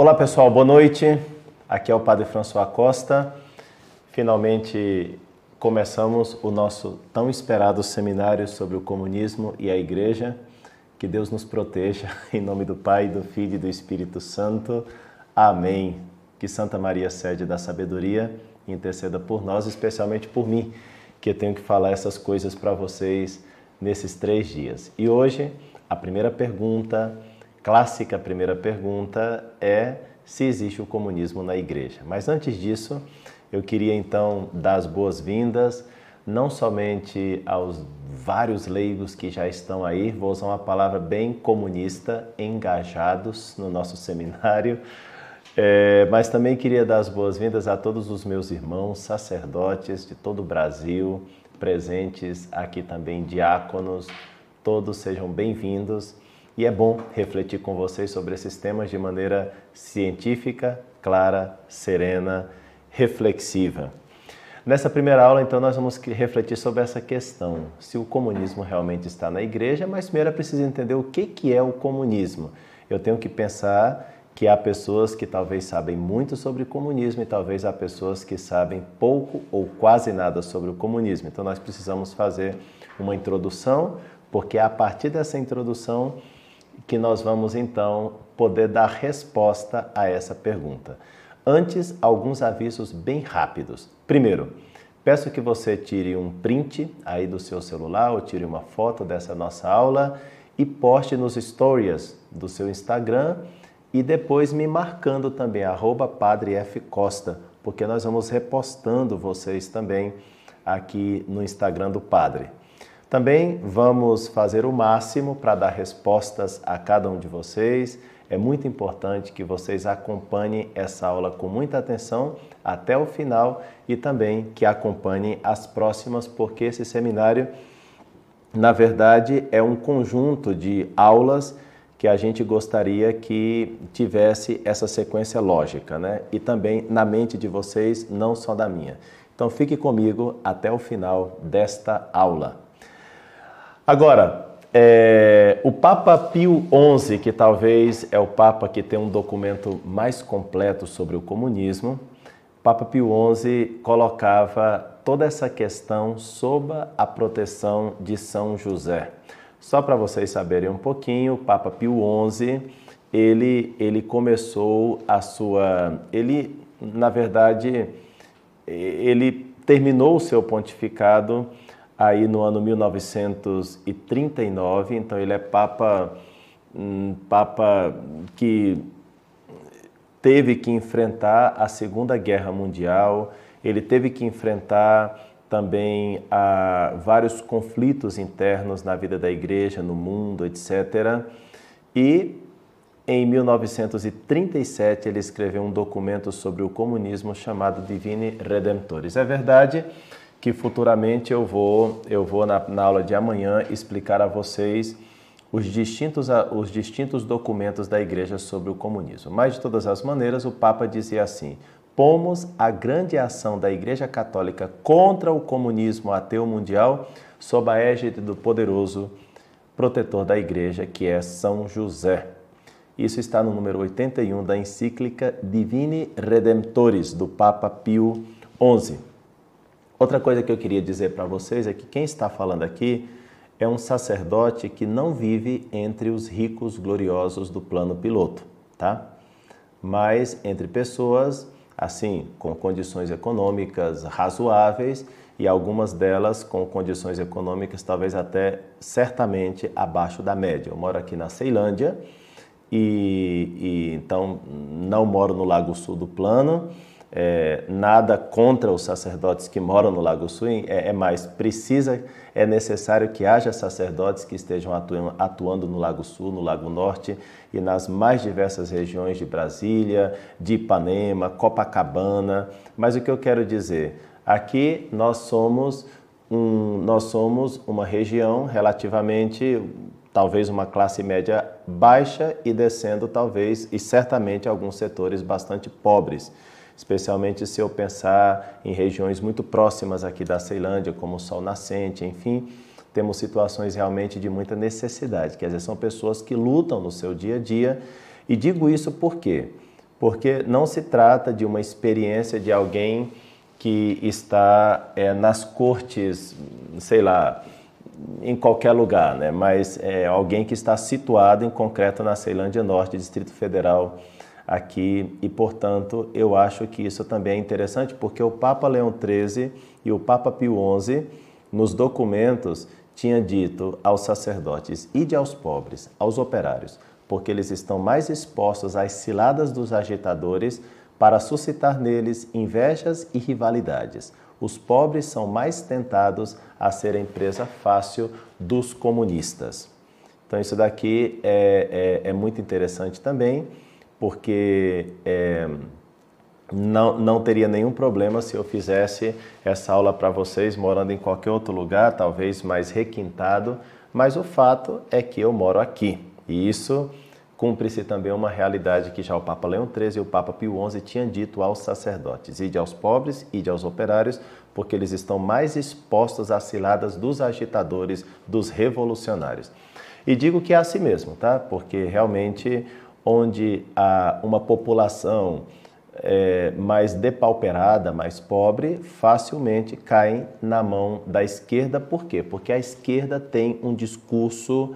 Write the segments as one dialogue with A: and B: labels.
A: Olá pessoal, boa noite. Aqui é o Padre François Costa. Finalmente começamos o nosso tão esperado seminário sobre o comunismo e a Igreja. Que Deus nos proteja, em nome do Pai, do Filho e do Espírito Santo. Amém. Que Santa Maria, sede da sabedoria, interceda por nós, especialmente por mim, que eu tenho que falar essas coisas para vocês nesses três dias. E hoje, a primeira pergunta clássica primeira pergunta é se existe o comunismo na igreja. Mas antes disso, eu queria então dar as boas-vindas não somente aos vários leigos que já estão aí, vou usar uma palavra bem comunista, engajados no nosso seminário, é, mas também queria dar as boas-vindas a todos os meus irmãos sacerdotes de todo o Brasil, presentes aqui também, diáconos, todos sejam bem-vindos e é bom refletir com vocês sobre esses temas de maneira científica, clara, serena, reflexiva. Nessa primeira aula, então, nós vamos refletir sobre essa questão, se o comunismo realmente está na igreja, mas primeiro é preciso entender o que é o comunismo. Eu tenho que pensar que há pessoas que talvez sabem muito sobre comunismo e talvez há pessoas que sabem pouco ou quase nada sobre o comunismo. Então nós precisamos fazer uma introdução, porque é a partir dessa introdução que nós vamos então poder dar resposta a essa pergunta. Antes, alguns avisos bem rápidos. Primeiro, peço que você tire um print aí do seu celular ou tire uma foto dessa nossa aula e poste nos stories do seu Instagram e depois me marcando também, arroba Padre F. Costa, porque nós vamos repostando vocês também aqui no Instagram do Padre. Também vamos fazer o máximo para dar respostas a cada um de vocês. É muito importante que vocês acompanhem essa aula com muita atenção até o final e também que acompanhem as próximas, porque esse seminário, na verdade, é um conjunto de aulas que a gente gostaria que tivesse essa sequência lógica, né? E também na mente de vocês, não só da minha. Então fique comigo até o final desta aula. Agora, é, o Papa Pio XI, que talvez é o Papa que tem um documento mais completo sobre o comunismo, Papa Pio XI colocava toda essa questão sob a proteção de São José. Só para vocês saberem um pouquinho, o Papa Pio XI, ele, ele começou a sua... Ele, na verdade, ele terminou o seu pontificado aí no ano 1939, então ele é papa um papa que teve que enfrentar a Segunda Guerra Mundial, ele teve que enfrentar também a, vários conflitos internos na vida da igreja, no mundo, etc. E em 1937 ele escreveu um documento sobre o comunismo chamado Divine Redemptores. É verdade que futuramente eu vou, eu vou na, na aula de amanhã explicar a vocês os distintos, os distintos documentos da Igreja sobre o comunismo. Mas, de todas as maneiras, o Papa dizia assim: pomos a grande ação da Igreja Católica contra o comunismo ateu mundial sob a égide do poderoso protetor da Igreja, que é São José. Isso está no número 81 da encíclica Divini Redemptoris, do Papa Pio XI. Outra coisa que eu queria dizer para vocês é que quem está falando aqui é um sacerdote que não vive entre os ricos gloriosos do plano piloto, tá? Mas entre pessoas assim, com condições econômicas razoáveis e algumas delas com condições econômicas talvez até certamente abaixo da média. Eu moro aqui na Ceilândia e, e então não moro no Lago Sul do Plano é, nada contra os sacerdotes que moram no Lago Sul, é, é, mais precisa, é necessário que haja sacerdotes que estejam atuando, atuando no Lago Sul, no Lago Norte e nas mais diversas regiões de Brasília, de Ipanema, Copacabana. Mas o que eu quero dizer, aqui nós somos um, nós somos uma região relativamente talvez uma classe média baixa e descendo talvez e certamente alguns setores bastante pobres especialmente se eu pensar em regiões muito próximas aqui da Ceilândia, como o Sol Nascente, enfim, temos situações realmente de muita necessidade, quer dizer, são pessoas que lutam no seu dia a dia. E digo isso por quê? porque não se trata de uma experiência de alguém que está é, nas cortes, sei lá, em qualquer lugar, né? mas é alguém que está situado em concreto na Ceilândia Norte, Distrito Federal, aqui, e portanto eu acho que isso também é interessante, porque o Papa Leão XIII e o Papa Pio XI, nos documentos, tinha dito aos sacerdotes, ide aos pobres, aos operários, porque eles estão mais expostos às ciladas dos agitadores para suscitar neles invejas e rivalidades. Os pobres são mais tentados a serem presa fácil dos comunistas. Então, isso daqui é, é, é muito interessante também, porque é, não, não teria nenhum problema se eu fizesse essa aula para vocês morando em qualquer outro lugar, talvez mais requintado, mas o fato é que eu moro aqui. E isso cumpre-se também uma realidade que já o Papa Leão XIII e o Papa Pio XI tinham dito aos sacerdotes: ide aos pobres, ide aos operários, porque eles estão mais expostos às ciladas dos agitadores, dos revolucionários. E digo que é assim mesmo, tá? Porque realmente onde há uma população é, mais depauperada, mais pobre, facilmente caem na mão da esquerda. Por quê? Porque a esquerda tem um discurso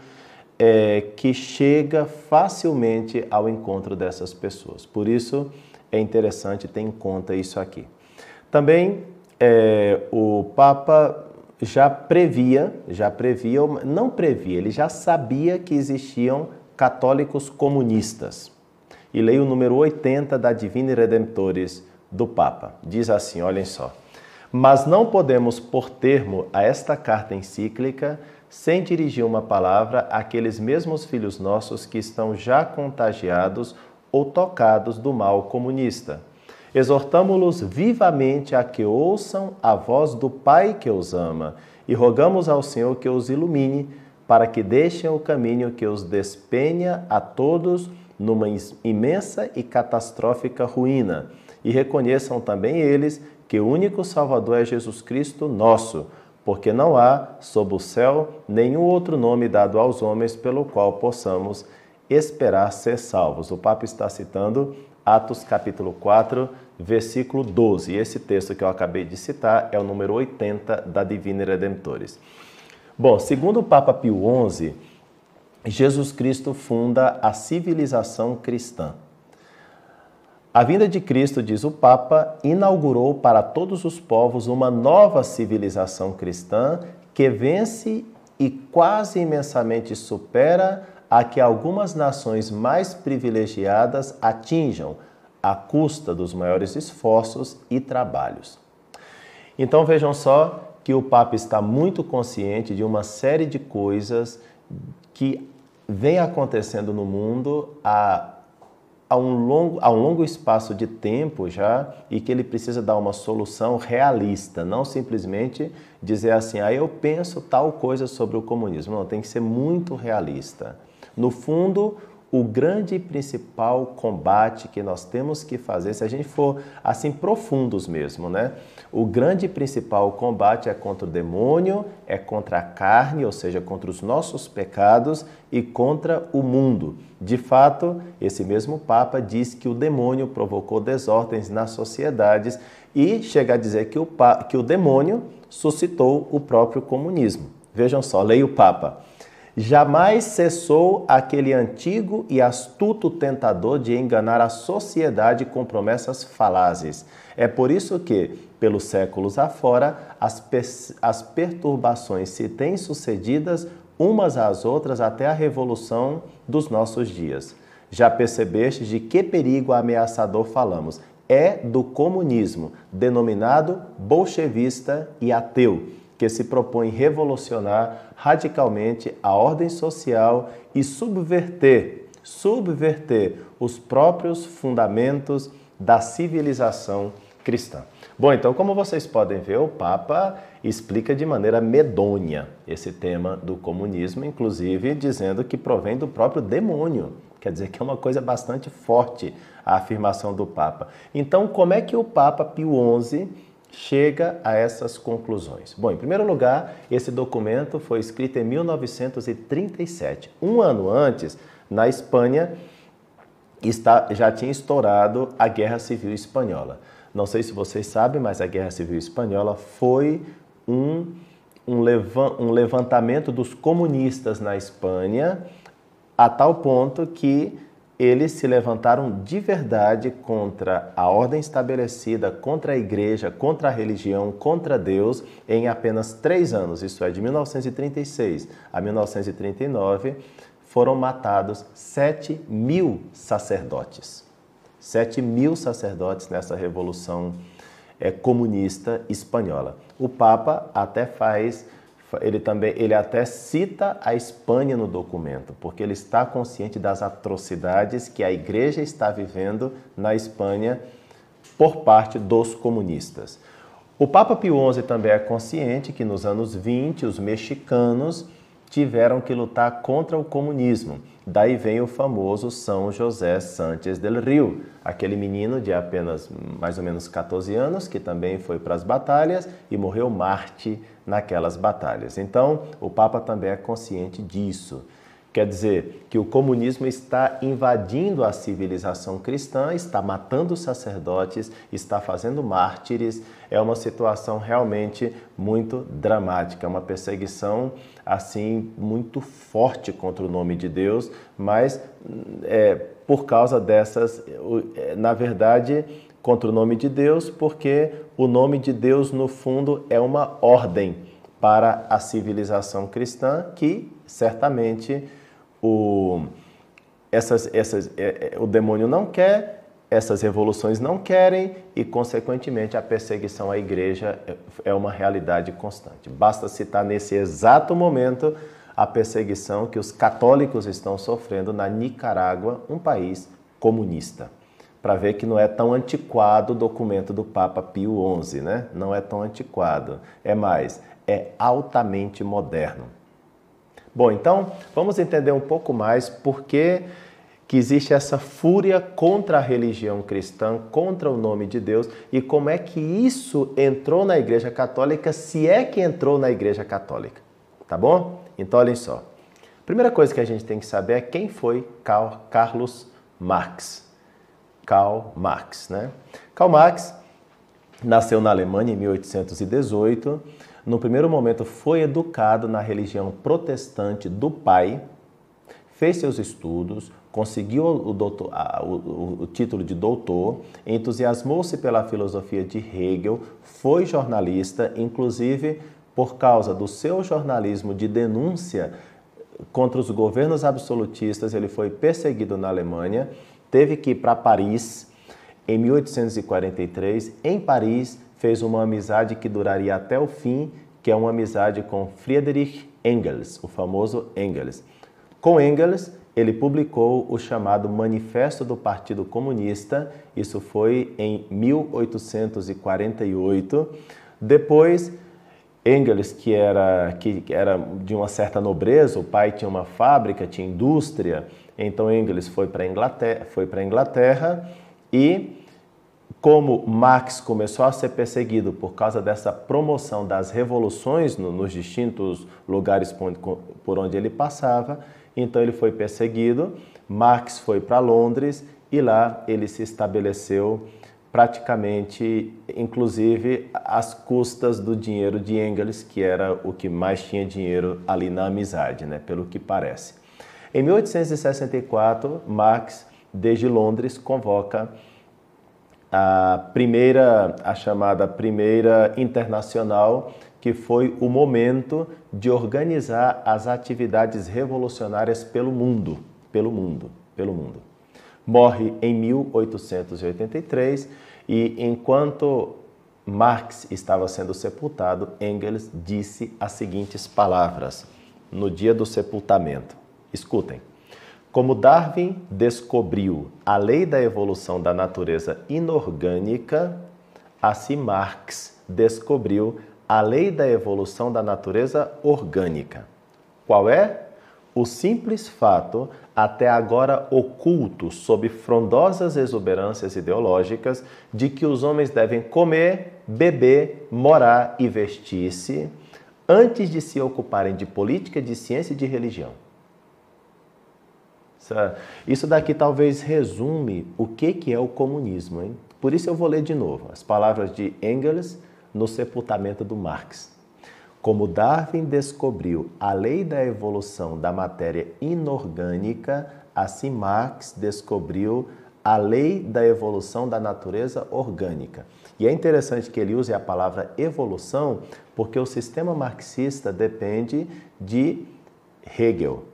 A: é, que chega facilmente ao encontro dessas pessoas. Por isso é interessante ter em conta isso aqui. Também é, o Papa já previa, já previa, não previa, ele já sabia que existiam católicos comunistas. E leio o número 80 da Divina Redemptores do Papa. Diz assim: olhem só. Mas não podemos pôr termo a esta carta encíclica sem dirigir uma palavra àqueles mesmos filhos nossos que estão já contagiados ou tocados do mal comunista. Exortamo-los vivamente a que ouçam a voz do Pai que os ama e rogamos ao Senhor que os ilumine para que deixem o caminho que os despenha a todos numa imensa e catastrófica ruína e reconheçam também eles que o único Salvador é Jesus Cristo nosso porque não há, sob o céu, nenhum outro nome dado aos homens pelo qual possamos esperar ser salvos. O Papa está citando Atos capítulo 4, versículo 12. E esse texto que eu acabei de citar é o número 80 da Divina Redemptores. Bom, segundo o Papa Pio XI, Jesus Cristo funda a civilização cristã. A vinda de Cristo, diz o Papa, inaugurou para todos os povos uma nova civilização cristã que vence e quase imensamente supera a que algumas nações mais privilegiadas atinjam, à custa dos maiores esforços e trabalhos. Então vejam só que o Papa está muito consciente de uma série de coisas que vem acontecendo no mundo há a um, longo, a um longo espaço de tempo já e que ele precisa dar uma solução realista, não simplesmente dizer assim, ah, eu penso tal coisa sobre o comunismo. Não, tem que ser muito realista. No fundo, o grande e principal combate que nós temos que fazer, se a gente for assim profundos mesmo, né? O grande e principal combate é contra o demônio, é contra a carne, ou seja, contra os nossos pecados e contra o mundo. De fato, esse mesmo Papa diz que o demônio provocou desordens nas sociedades e chega a dizer que o, que o demônio suscitou o próprio comunismo. Vejam só, leia o Papa. Jamais cessou aquele antigo e astuto tentador de enganar a sociedade com promessas falazes. É por isso que, pelos séculos afora, as, as perturbações se têm sucedidas umas às outras até a revolução dos nossos dias. Já percebeste de que perigo ameaçador falamos? É do comunismo, denominado bolchevista e ateu que se propõe revolucionar radicalmente a ordem social e subverter, subverter os próprios fundamentos da civilização cristã. Bom, então, como vocês podem ver, o Papa explica de maneira medonha esse tema do comunismo, inclusive dizendo que provém do próprio demônio. Quer dizer que é uma coisa bastante forte a afirmação do Papa. Então, como é que o Papa Pio XI chega a essas conclusões? Bom, em primeiro lugar, esse documento foi escrito em 1937. Um ano antes, na Espanha, está, já tinha estourado a Guerra Civil Espanhola. Não sei se vocês sabem, mas a Guerra Civil Espanhola foi um, um, levantamento dos comunistas na Espanha, a tal ponto que eles se levantaram de verdade contra a ordem estabelecida, contra a igreja, contra a religião, contra Deus, em apenas três anos, isso é, de 1936 a 1939, foram matados 7 mil sacerdotes. 7 mil sacerdotes nessa revolução é, comunista espanhola. O Papa até faz ele também ele até cita a Espanha no documento, porque ele está consciente das atrocidades que a igreja está vivendo na Espanha por parte dos comunistas. O Papa Pio XI também é consciente que nos anos 20 os mexicanos tiveram que lutar contra o comunismo. Daí vem o famoso São José Santos del Rio, aquele menino de apenas mais ou menos 14 anos que também foi para as batalhas e morreu Marte naquelas batalhas. Então, o Papa também é consciente disso. Quer dizer que o comunismo está invadindo a civilização cristã, está matando sacerdotes, está fazendo mártires. É uma situação realmente muito dramática, uma perseguição assim muito forte contra o nome de Deus, mas é, por causa dessas, é, na verdade, contra o nome de Deus, porque o nome de Deus, no fundo, é uma ordem para a civilização cristã que certamente o, essas, essas, é, é, o demônio não quer, essas revoluções não querem e, consequentemente, a perseguição à igreja é uma realidade constante. Basta citar nesse exato momento a perseguição que os católicos estão sofrendo na Nicarágua, um país comunista para ver que não é tão antiquado o documento do Papa Pio XI, né? Não é tão antiquado. É mais, é altamente moderno. Bom, então vamos entender um pouco mais por que, que existe essa fúria contra a religião cristã, contra o nome de Deus e como é que isso entrou na Igreja Católica, se é que entrou na Igreja Católica. Tá bom? Então olhem só. Primeira coisa que a gente tem que saber é quem foi Carlos Marx. Karl Marx. Né? Karl Marx nasceu na Alemanha em 1818. No primeiro momento, foi educado na religião protestante do pai, fez seus estudos, conseguiu o, doutor, o, o título de doutor, entusiasmou-se pela filosofia de Hegel, foi jornalista, inclusive por causa do seu jornalismo de denúncia contra os governos absolutistas, ele foi perseguido na Alemanha teve que ir para Paris em 1843. Em Paris, fez uma amizade que duraria até o fim, que é uma amizade com Friedrich Engels, o famoso Engels. Com Engels, ele publicou o chamado Manifesto do Partido Comunista, isso foi em 1848. Depois, Engels, que era, que era de uma certa nobreza, o pai tinha uma fábrica, tinha indústria, então Engels foi para a Inglaterra, foi Inglaterra e como Marx começou a ser perseguido por causa dessa promoção das revoluções no, nos distintos lugares por, onde ele passava, então ele foi perseguido. Marx foi para Londres e lá ele se estabeleceu praticamente, inclusive, às custas do dinheiro de Engels, que era o que mais tinha dinheiro ali na amizade, né? pelo que parece. Em 1864, Marx, desde Londres, convoca a primeira, a chamada Primeira Internacional, que foi o momento de organizar as atividades revolucionárias pelo mundo, pelo mundo, pelo mundo. Morre em 1883 e enquanto Marx estava sendo sepultado, Engels disse as seguintes palavras no dia do sepultamento: Escutem. Como Darwin descobriu a lei da evolução da natureza inorgânica, assim Marx descobriu a lei da evolução da natureza orgânica. Qual é? O simples fato, até agora oculto sob frondosas exuberâncias ideológicas, de que os homens devem comer, beber, morar e vestir-se antes de se ocuparem de política, de ciência e de religião. Isso daqui talvez resume o que, que é o comunismo. Hein? Por isso eu vou ler de novo as palavras de Engels no sepultamento do Marx. Como Darwin descobriu a lei da evolução da matéria inorgânica, assim Marx descobriu a lei da evolução da natureza orgânica. E é interessante que ele use a palavra evolução, porque o sistema marxista depende de Hegel,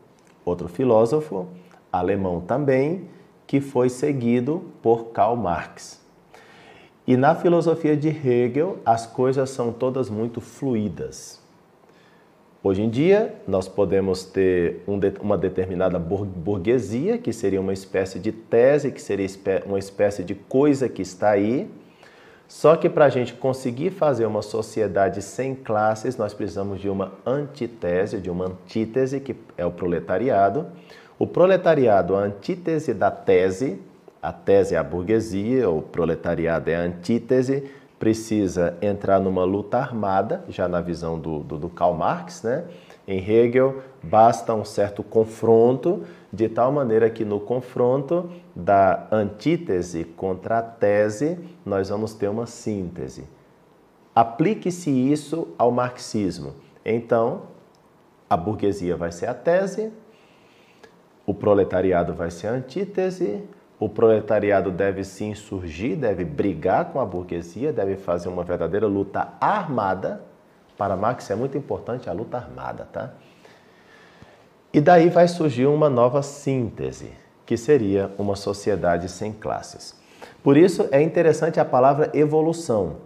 A: outro filósofo alemão também, que foi seguido por Karl Marx. E na filosofia de Hegel, as coisas são todas muito fluídas. Hoje em dia, nós podemos ter um, uma determinada burguesia, que seria uma espécie de tese, que seria uma espécie de coisa que está aí. Só que para a gente conseguir fazer uma sociedade sem classes, nós precisamos de uma antitese, de uma antítese, que é o proletariado. O proletariado, a antítese da tese, a tese é a burguesia, o proletariado é a antítese, precisa entrar numa luta armada, já na visão do, do, do Karl Marx, né? Em Hegel, basta um certo confronto, de tal maneira que no confronto da antítese contra a tese, nós vamos ter uma síntese. Aplique-se isso ao marxismo. Então, a burguesia vai ser a tese, o proletariado vai ser antítese, o proletariado deve se insurgir, deve brigar com a burguesia, deve fazer uma verdadeira luta armada. Para Marx é muito importante a luta armada, tá? E daí vai surgir uma nova síntese, que seria uma sociedade sem classes. Por isso é interessante a palavra evolução.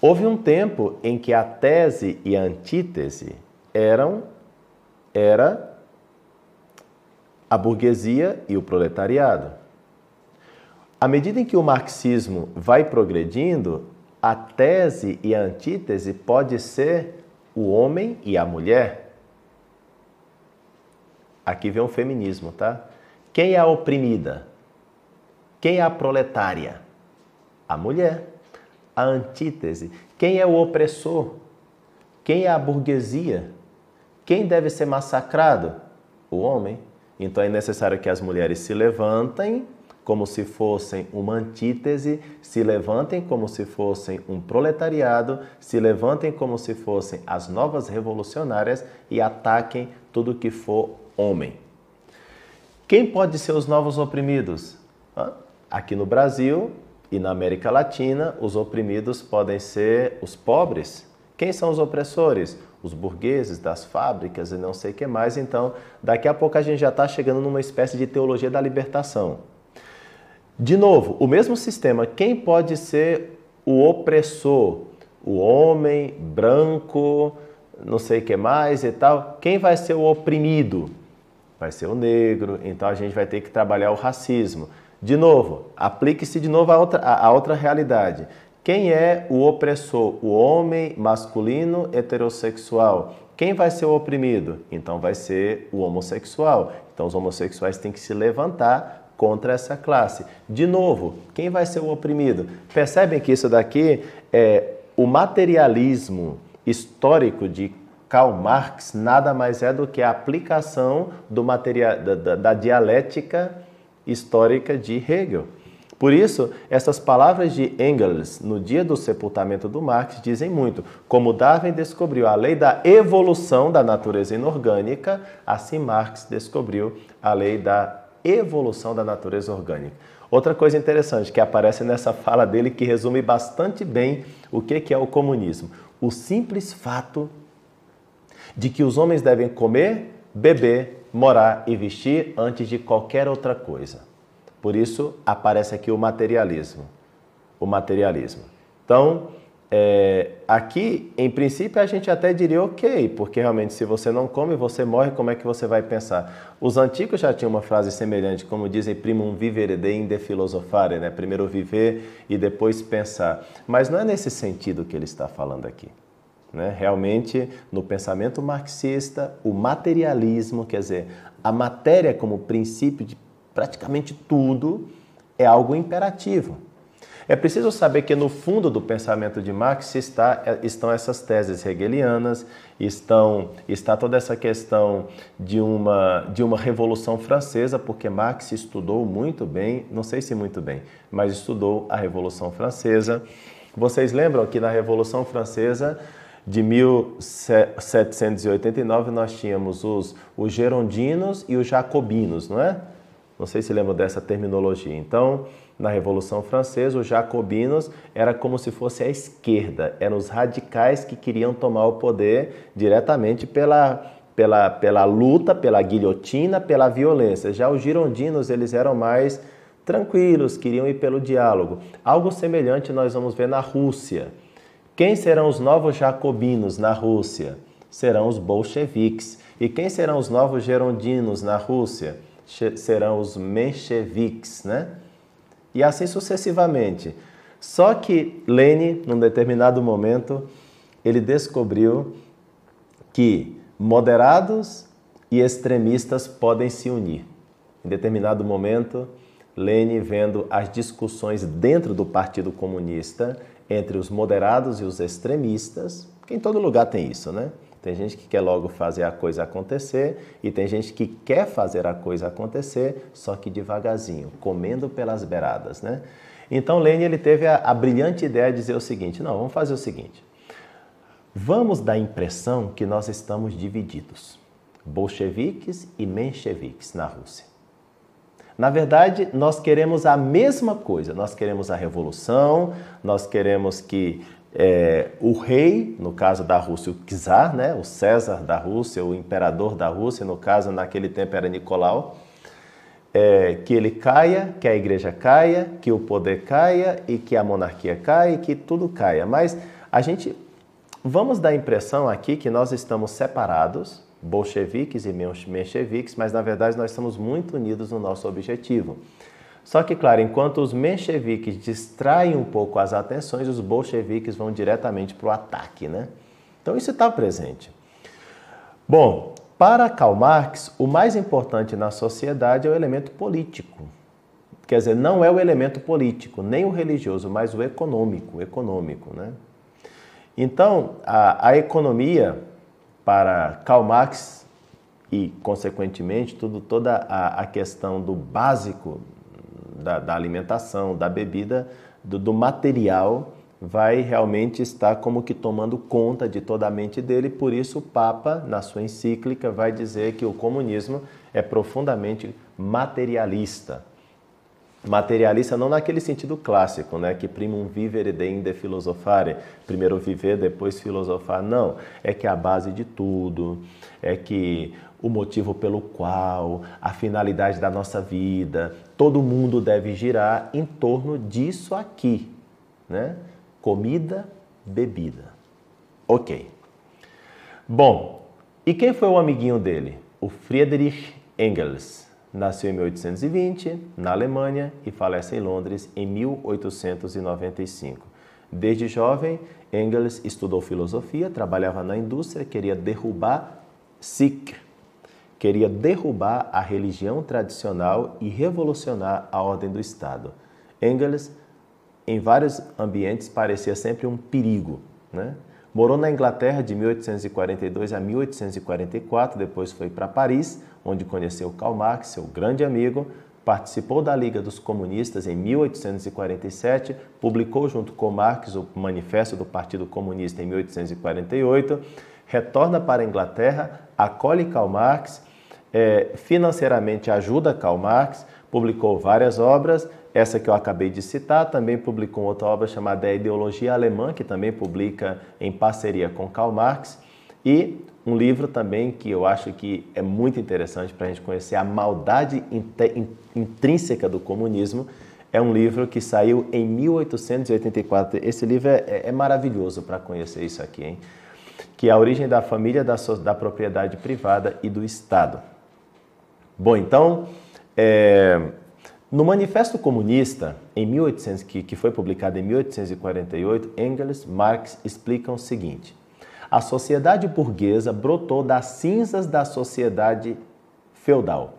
A: Houve um tempo em que a tese e a antítese eram era a burguesia e o proletariado. À medida em que o marxismo vai progredindo, a tese e a antítese pode ser o homem e a mulher. Aqui vem o feminismo, tá? Quem é a oprimida? Quem é a proletária? A mulher. A antítese. Quem é o opressor? Quem é a burguesia? Quem deve ser massacrado? O homem. Então é necessário que as mulheres se levantem como se fossem uma antítese, se levantem como se fossem um proletariado, se levantem como se fossem as novas revolucionárias e ataquem tudo que for homem. Quem pode ser os novos oprimidos? Aqui no Brasil e na América Latina, os oprimidos podem ser os pobres. Quem são os opressores? Os burgueses das fábricas e não sei o que mais. Então, daqui a pouco a gente já está chegando numa espécie de teologia da libertação. De novo, o mesmo sistema. Quem pode ser o opressor? O homem branco, não sei o que mais e tal. Quem vai ser o oprimido? Vai ser o negro. Então a gente vai ter que trabalhar o racismo. De novo, aplique-se de novo a outra, a, outra realidade. Quem é o opressor? O homem masculino heterossexual. Quem vai ser o oprimido? Então vai ser o homossexual. Então os homossexuais têm que se levantar contra essa classe. De novo, quem vai ser o oprimido? Percebem que isso daqui é o materialismo histórico de Karl Marx nada mais é do que a aplicação do material, da, da, da dialética histórica de Hegel. Por isso, essas palavras de Engels no dia do sepultamento do Marx dizem muito. Como Darwin descobriu a lei da evolução da natureza inorgânica, assim Marx descobriu a lei da evolução da natureza orgânica. Outra coisa interessante que aparece nessa fala dele que resume bastante bem o que é o comunismo. O simples fato de que os homens devem comer, beber, morar e vestir antes de qualquer outra coisa. Por isso aparece aqui o materialismo. O materialismo. Então, é, aqui, em princípio, a gente até diria ok, porque realmente se você não come, você morre, como é que você vai pensar? Os antigos já tinham uma frase semelhante, como dizem, primum vivere de inde filosofare, né? primeiro viver e depois pensar. Mas não é nesse sentido que ele está falando aqui. Né? Realmente, no pensamento marxista, o materialismo, quer dizer, a matéria como princípio de praticamente tudo é algo imperativo. É preciso saber que no fundo do pensamento de Marx está, estão essas teses hegelianas, estão, está toda essa questão de uma, de uma revolução francesa, porque Marx estudou muito bem, não sei se muito bem, mas estudou a Revolução Francesa. Vocês lembram que na Revolução Francesa de 1789 nós tínhamos os, os gerondinos e os jacobinos, não é? Não sei se lembram dessa terminologia. Então, na Revolução Francesa, os jacobinos era como se fosse a esquerda, eram os radicais que queriam tomar o poder diretamente pela, pela, pela luta, pela guilhotina, pela violência. Já os girondinos, eles eram mais tranquilos, queriam ir pelo diálogo. Algo semelhante nós vamos ver na Rússia. Quem serão os novos jacobinos na Rússia? Serão os bolcheviques. E quem serão os novos gerondinos na Rússia? Serão os mencheviques, né? e assim sucessivamente. Só que Lene, num determinado momento, ele descobriu que moderados e extremistas podem se unir. Em determinado momento, Lene, vendo as discussões dentro do Partido Comunista entre os moderados e os extremistas, que em todo lugar tem isso, né? Tem gente que quer logo fazer a coisa acontecer e tem gente que quer fazer a coisa acontecer, só que devagarzinho, comendo pelas beiradas, né? Então Lênin ele teve a, a brilhante ideia de dizer o seguinte: não, vamos fazer o seguinte. Vamos dar a impressão que nós estamos divididos, bolcheviques e mencheviques na Rússia. Na verdade, nós queremos a mesma coisa. Nós queremos a revolução, nós queremos que é, o rei, no caso da Rússia, o czar, né, o César da Rússia, o imperador da Rússia, no caso naquele tempo era Nicolau, é, que ele caia, que a igreja caia, que o poder caia e que a monarquia caia e que tudo caia. Mas a gente vamos dar a impressão aqui que nós estamos separados, bolcheviques e mencheviques, mas na verdade nós estamos muito unidos no nosso objetivo. Só que, claro, enquanto os mencheviques distraem um pouco as atenções, os bolcheviques vão diretamente para o ataque, né? Então isso está presente. Bom, para Karl Marx, o mais importante na sociedade é o elemento político. Quer dizer, não é o elemento político, nem o religioso, mas o econômico, econômico, né? Então, a, a economia para Karl Marx e, consequentemente, tudo, toda a, a questão do básico da, da alimentação, da bebida, do, do material, vai realmente estar como que tomando conta de toda a mente dele. Por isso, o Papa, na sua encíclica, vai dizer que o comunismo é profundamente materialista. Materialista não naquele sentido clássico, né, que primum vivere deinde filosofare, primeiro viver, depois filosofar. Não, é que é a base de tudo, é que o motivo pelo qual, a finalidade da nossa vida, todo mundo deve girar em torno disso aqui, né? Comida, bebida. Ok. Bom, e quem foi o amiguinho dele? O Friedrich Engels. Nasceu em 1820 na Alemanha e falece em Londres em 1895. Desde jovem, Engels estudou filosofia, trabalhava na indústria, queria derrubar Sikh, queria derrubar a religião tradicional e revolucionar a ordem do Estado. Engels, em vários ambientes, parecia sempre um perigo. Né? Morou na Inglaterra de 1842 a 1844, depois foi para Paris, onde conheceu Karl Marx, seu grande amigo, participou da Liga dos Comunistas em 1847, publicou junto com Marx o Manifesto do Partido Comunista em 1848, retorna para a Inglaterra, acolhe Karl Marx é, financeiramente ajuda Karl Marx, publicou várias obras, essa que eu acabei de citar, também publicou outra obra chamada A Ideologia Alemã, que também publica em parceria com Karl Marx, e um livro também que eu acho que é muito interessante para a gente conhecer a maldade intrínseca do comunismo, é um livro que saiu em 1884. Esse livro é, é, é maravilhoso para conhecer isso aqui, hein? que é a origem da família, da, da propriedade privada e do Estado. Bom, então, é, no Manifesto Comunista, em 1800, que, que foi publicado em 1848, Engels, Marx explicam o seguinte: a sociedade burguesa brotou das cinzas da sociedade feudal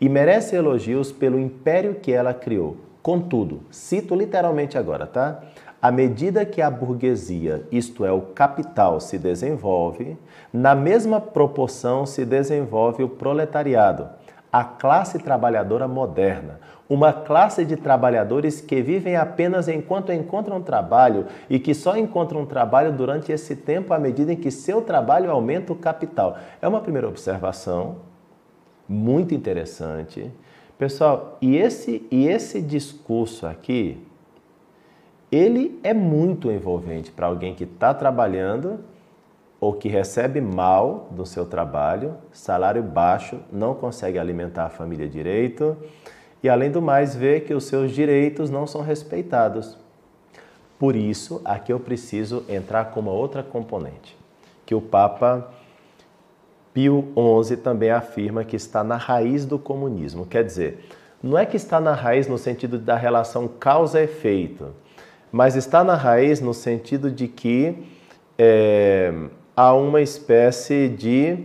A: e merece elogios pelo império que ela criou, Contudo, cito literalmente agora, tá? À medida que a burguesia, isto é, o capital, se desenvolve, na mesma proporção se desenvolve o proletariado, a classe trabalhadora moderna, uma classe de trabalhadores que vivem apenas enquanto encontram trabalho e que só encontram trabalho durante esse tempo à medida em que seu trabalho aumenta o capital. É uma primeira observação muito interessante. Pessoal, e esse, e esse discurso aqui, ele é muito envolvente para alguém que está trabalhando ou que recebe mal do seu trabalho, salário baixo, não consegue alimentar a família direito e, além do mais, vê que os seus direitos não são respeitados. Por isso, aqui eu preciso entrar com uma outra componente, que o Papa Pio XI também afirma que está na raiz do comunismo. Quer dizer, não é que está na raiz no sentido da relação causa-efeito, mas está na raiz no sentido de que é, há uma espécie de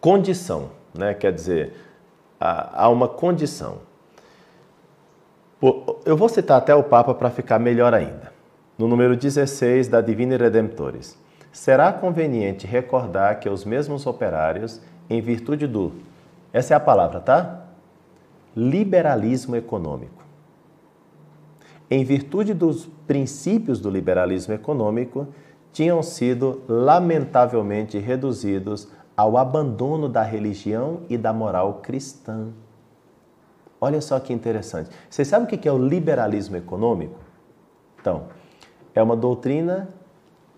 A: condição, né? quer dizer, há uma condição. Eu vou citar até o Papa para ficar melhor ainda. No número 16 da Divina Redemptores. Será conveniente recordar que os mesmos operários, em virtude do. Essa é a palavra, tá? Liberalismo econômico. Em virtude dos princípios do liberalismo econômico, tinham sido lamentavelmente reduzidos ao abandono da religião e da moral cristã. Olha só que interessante. Vocês sabem o que é o liberalismo econômico? Então, é uma doutrina,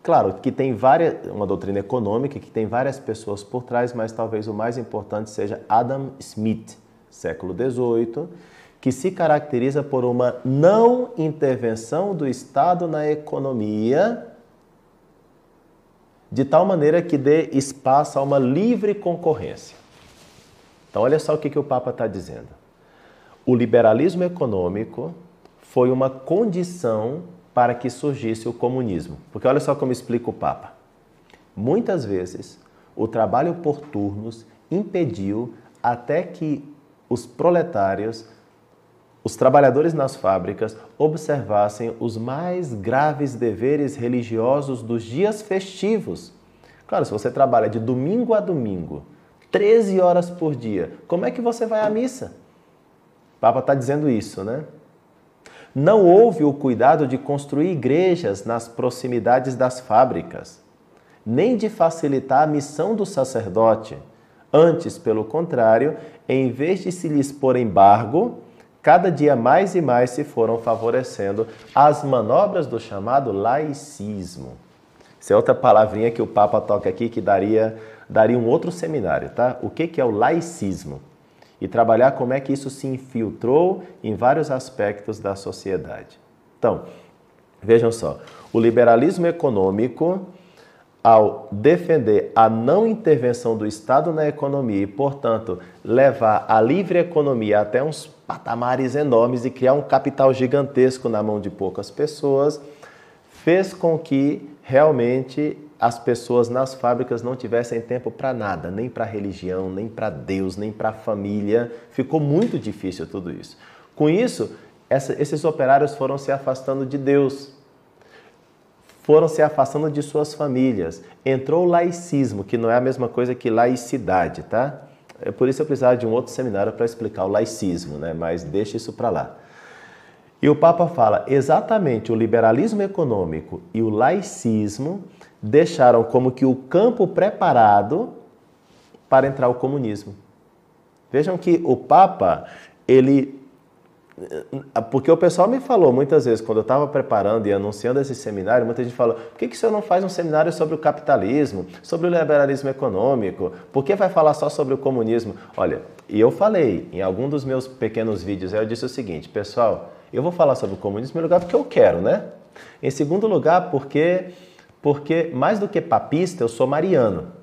A: claro, que tem várias, uma doutrina econômica que tem várias pessoas por trás, mas talvez o mais importante seja Adam Smith, século XVIII, que se caracteriza por uma não intervenção do Estado na economia de tal maneira que dê espaço a uma livre concorrência. Então, olha só o que, que o Papa está dizendo. O liberalismo econômico foi uma condição para que surgisse o comunismo. Porque olha só como explica o Papa. Muitas vezes, o trabalho por turnos impediu até que os proletários os trabalhadores nas fábricas observassem os mais graves deveres religiosos dos dias festivos. Claro, se você trabalha de domingo a domingo, 13 horas por dia, como é que você vai à missa? O Papa está dizendo isso, né? Não houve o cuidado de construir igrejas nas proximidades das fábricas, nem de facilitar a missão do sacerdote. Antes, pelo contrário, em vez de se lhes pôr embargo, cada dia mais e mais se foram favorecendo as manobras do chamado laicismo. Essa é outra palavrinha que o Papa toca aqui que daria, daria um outro seminário, tá? O que, que é o laicismo? E trabalhar como é que isso se infiltrou em vários aspectos da sociedade. Então, vejam só, o liberalismo econômico, ao defender a não intervenção do Estado na economia e, portanto, levar a livre economia até uns patamares enormes e criar um capital gigantesco na mão de poucas pessoas, fez com que realmente as pessoas nas fábricas não tivessem tempo para nada, nem para religião, nem para Deus, nem para família. Ficou muito difícil tudo isso. Com isso, essa, esses operários foram se afastando de Deus, foram se afastando de suas famílias. Entrou o laicismo, que não é a mesma coisa que laicidade, tá? É por isso eu precisava de um outro seminário para explicar o laicismo, né? mas deixa isso para lá. E o Papa fala exatamente o liberalismo econômico e o laicismo deixaram como que o campo preparado para entrar o comunismo. Vejam que o Papa, ele porque o pessoal me falou muitas vezes, quando eu estava preparando e anunciando esse seminário, muita gente falou: por que, que o senhor não faz um seminário sobre o capitalismo, sobre o liberalismo econômico? Por que vai falar só sobre o comunismo? Olha, e eu falei em algum dos meus pequenos vídeos, eu disse o seguinte: pessoal, eu vou falar sobre o comunismo em lugar porque eu quero, né? Em segundo lugar, porque, porque mais do que papista, eu sou mariano.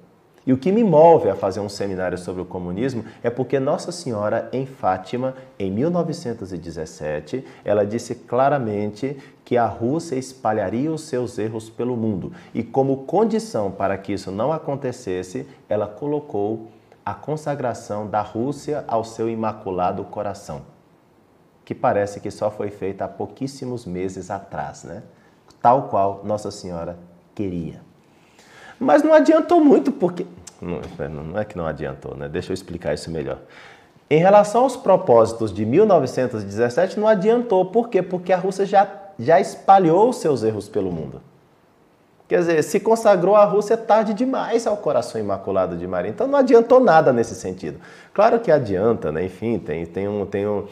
A: E o que me move a fazer um seminário sobre o comunismo é porque Nossa Senhora, em Fátima, em 1917, ela disse claramente que a Rússia espalharia os seus erros pelo mundo. E como condição para que isso não acontecesse, ela colocou a consagração da Rússia ao seu imaculado coração que parece que só foi feita há pouquíssimos meses atrás, né? Tal qual Nossa Senhora queria. Mas não adiantou muito, porque. Não, não é que não adiantou, né? Deixa eu explicar isso melhor. Em relação aos propósitos de 1917, não adiantou. Por quê? Porque a Rússia já, já espalhou seus erros pelo mundo. Quer dizer, se consagrou a Rússia tarde demais ao coração imaculado de Maria. Então não adiantou nada nesse sentido. Claro que adianta, né? Enfim, tem, tem, um, tem um,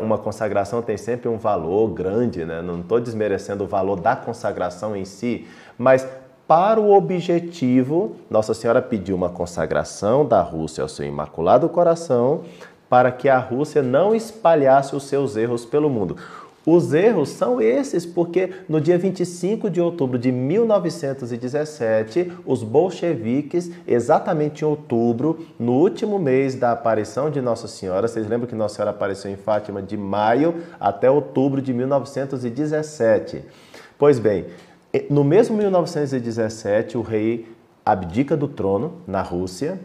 A: uma consagração tem sempre um valor grande, né? Não estou desmerecendo o valor da consagração em si, mas para o objetivo, Nossa Senhora pediu uma consagração da Rússia ao seu imaculado coração para que a Rússia não espalhasse os seus erros pelo mundo. Os erros são esses, porque no dia 25 de outubro de 1917, os bolcheviques, exatamente em outubro, no último mês da aparição de Nossa Senhora, vocês lembram que Nossa Senhora apareceu em Fátima de maio até outubro de 1917. Pois bem, no mesmo 1917, o rei abdica do trono na Rússia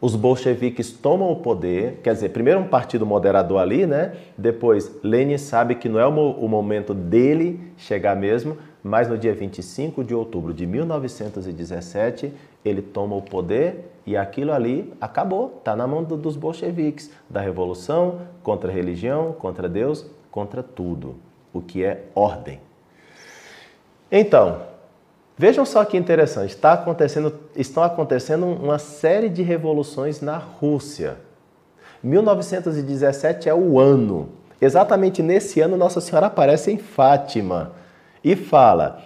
A: os bolcheviques tomam o poder, quer dizer, primeiro um partido moderador ali, né? Depois, Lenin sabe que não é o momento dele chegar mesmo, mas no dia 25 de outubro de 1917, ele toma o poder e aquilo ali acabou, está na mão dos bolcheviques, da revolução, contra a religião, contra Deus, contra tudo, o que é ordem. Então, Vejam só que interessante, está acontecendo, estão acontecendo uma série de revoluções na Rússia. 1917 é o ano. Exatamente nesse ano, Nossa Senhora aparece em Fátima e fala: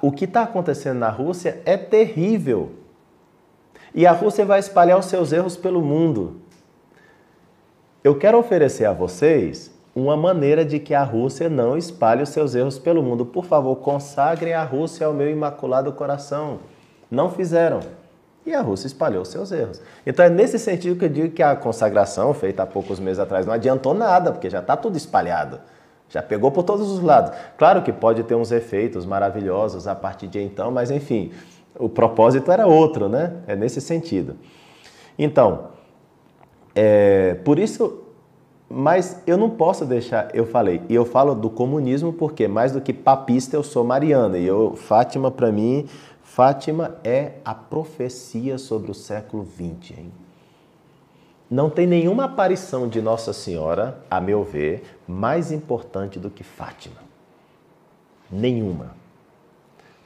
A: o que está acontecendo na Rússia é terrível. E a Rússia vai espalhar os seus erros pelo mundo. Eu quero oferecer a vocês uma maneira de que a Rússia não espalhe os seus erros pelo mundo. Por favor, consagrem a Rússia ao meu imaculado coração. Não fizeram. E a Rússia espalhou os seus erros. Então é nesse sentido que eu digo que a consagração, feita há poucos meses atrás, não adiantou nada, porque já está tudo espalhado. Já pegou por todos os lados. Claro que pode ter uns efeitos maravilhosos a partir de então, mas enfim, o propósito era outro, né? É nesse sentido. Então, é, por isso mas eu não posso deixar, eu falei, e eu falo do comunismo porque mais do que papista eu sou mariana e eu Fátima para mim, Fátima é a profecia sobre o século 20, hein? Não tem nenhuma aparição de Nossa Senhora, a meu ver, mais importante do que Fátima. Nenhuma.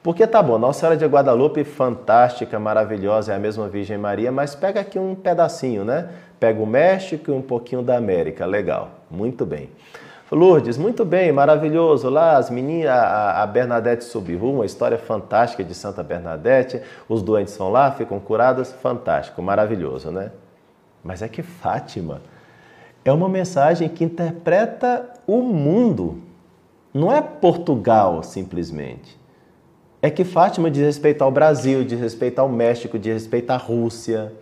A: Porque tá bom, Nossa Senhora de Guadalupe, fantástica, maravilhosa, é a mesma Virgem Maria, mas pega aqui um pedacinho, né? Pega o México e um pouquinho da América. Legal, muito bem. Lourdes, muito bem, maravilhoso. Lá as meninas, a, a Bernadette Subiru, uma história fantástica de Santa Bernadette. Os doentes são lá, ficam curados, fantástico, maravilhoso, né? Mas é que Fátima é uma mensagem que interpreta o mundo. Não é Portugal simplesmente. É que Fátima diz respeito ao Brasil, diz respeito ao México, diz respeito à Rússia.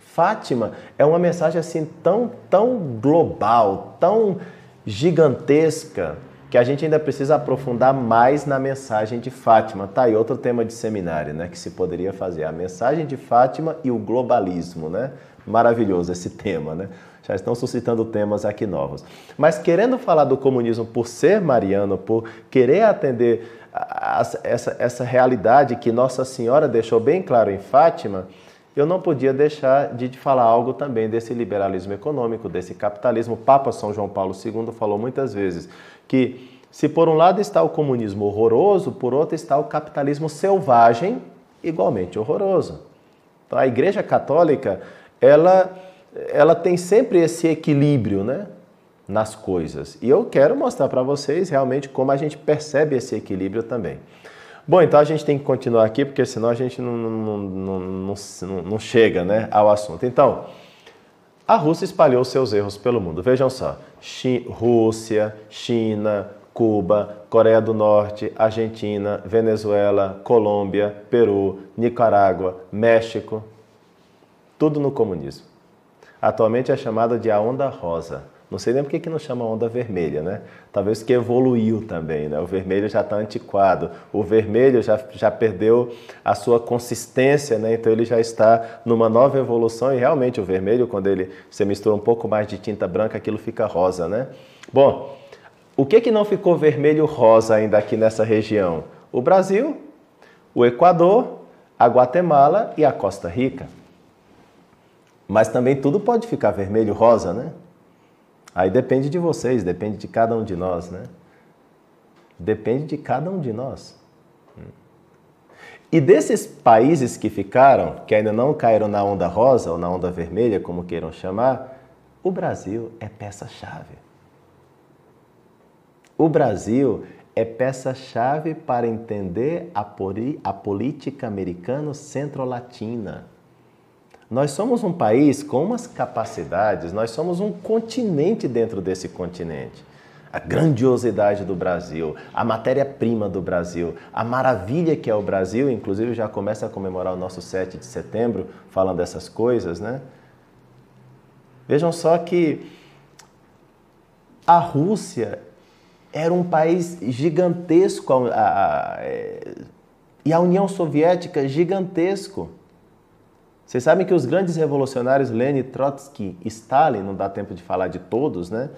A: Fátima é uma mensagem assim tão, tão global, tão gigantesca, que a gente ainda precisa aprofundar mais na mensagem de Fátima. Tá aí outro tema de seminário, né, que se poderia fazer, a mensagem de Fátima e o globalismo, né? Maravilhoso esse tema, né? Já estão suscitando temas aqui novos. Mas querendo falar do comunismo por ser mariano, por querer atender essa, essa realidade que Nossa Senhora deixou bem claro em Fátima, eu não podia deixar de falar algo também desse liberalismo econômico, desse capitalismo. O Papa São João Paulo II falou muitas vezes que se por um lado está o comunismo horroroso, por outro está o capitalismo selvagem, igualmente horroroso. Então, a Igreja Católica, ela, ela tem sempre esse equilíbrio, né? Nas coisas. E eu quero mostrar para vocês realmente como a gente percebe esse equilíbrio também. Bom, então a gente tem que continuar aqui, porque senão a gente não, não, não, não, não chega né, ao assunto. Então, a Rússia espalhou seus erros pelo mundo. Vejam só: Rússia, China, Cuba, Coreia do Norte, Argentina, Venezuela, Colômbia, Peru, Nicarágua, México, tudo no comunismo. Atualmente é chamada de a onda rosa. Não sei nem por que não chama onda vermelha, né? Talvez que evoluiu também, né? O vermelho já está antiquado, o vermelho já, já perdeu a sua consistência, né? Então ele já está numa nova evolução e realmente o vermelho, quando ele se mistura um pouco mais de tinta branca, aquilo fica rosa, né? Bom, o que, que não ficou vermelho-rosa ainda aqui nessa região? O Brasil, o Equador, a Guatemala e a Costa Rica. Mas também tudo pode ficar vermelho-rosa, né? Aí depende de vocês, depende de cada um de nós, né? Depende de cada um de nós. E desses países que ficaram, que ainda não caíram na onda rosa ou na onda vermelha, como queiram chamar, o Brasil é peça-chave. O Brasil é peça-chave para entender a, a política americano-centro-latina. Nós somos um país com umas capacidades, nós somos um continente dentro desse continente a grandiosidade do Brasil, a matéria-prima do Brasil, a maravilha que é o Brasil, inclusive já começa a comemorar o nosso 7 de setembro falando dessas coisas, né? Vejam só que a Rússia era um país gigantesco a, a, a, é, e a União Soviética gigantesco. Vocês sabem que os grandes revolucionários Lenin, Trotsky Stalin, não dá tempo de falar de todos, né?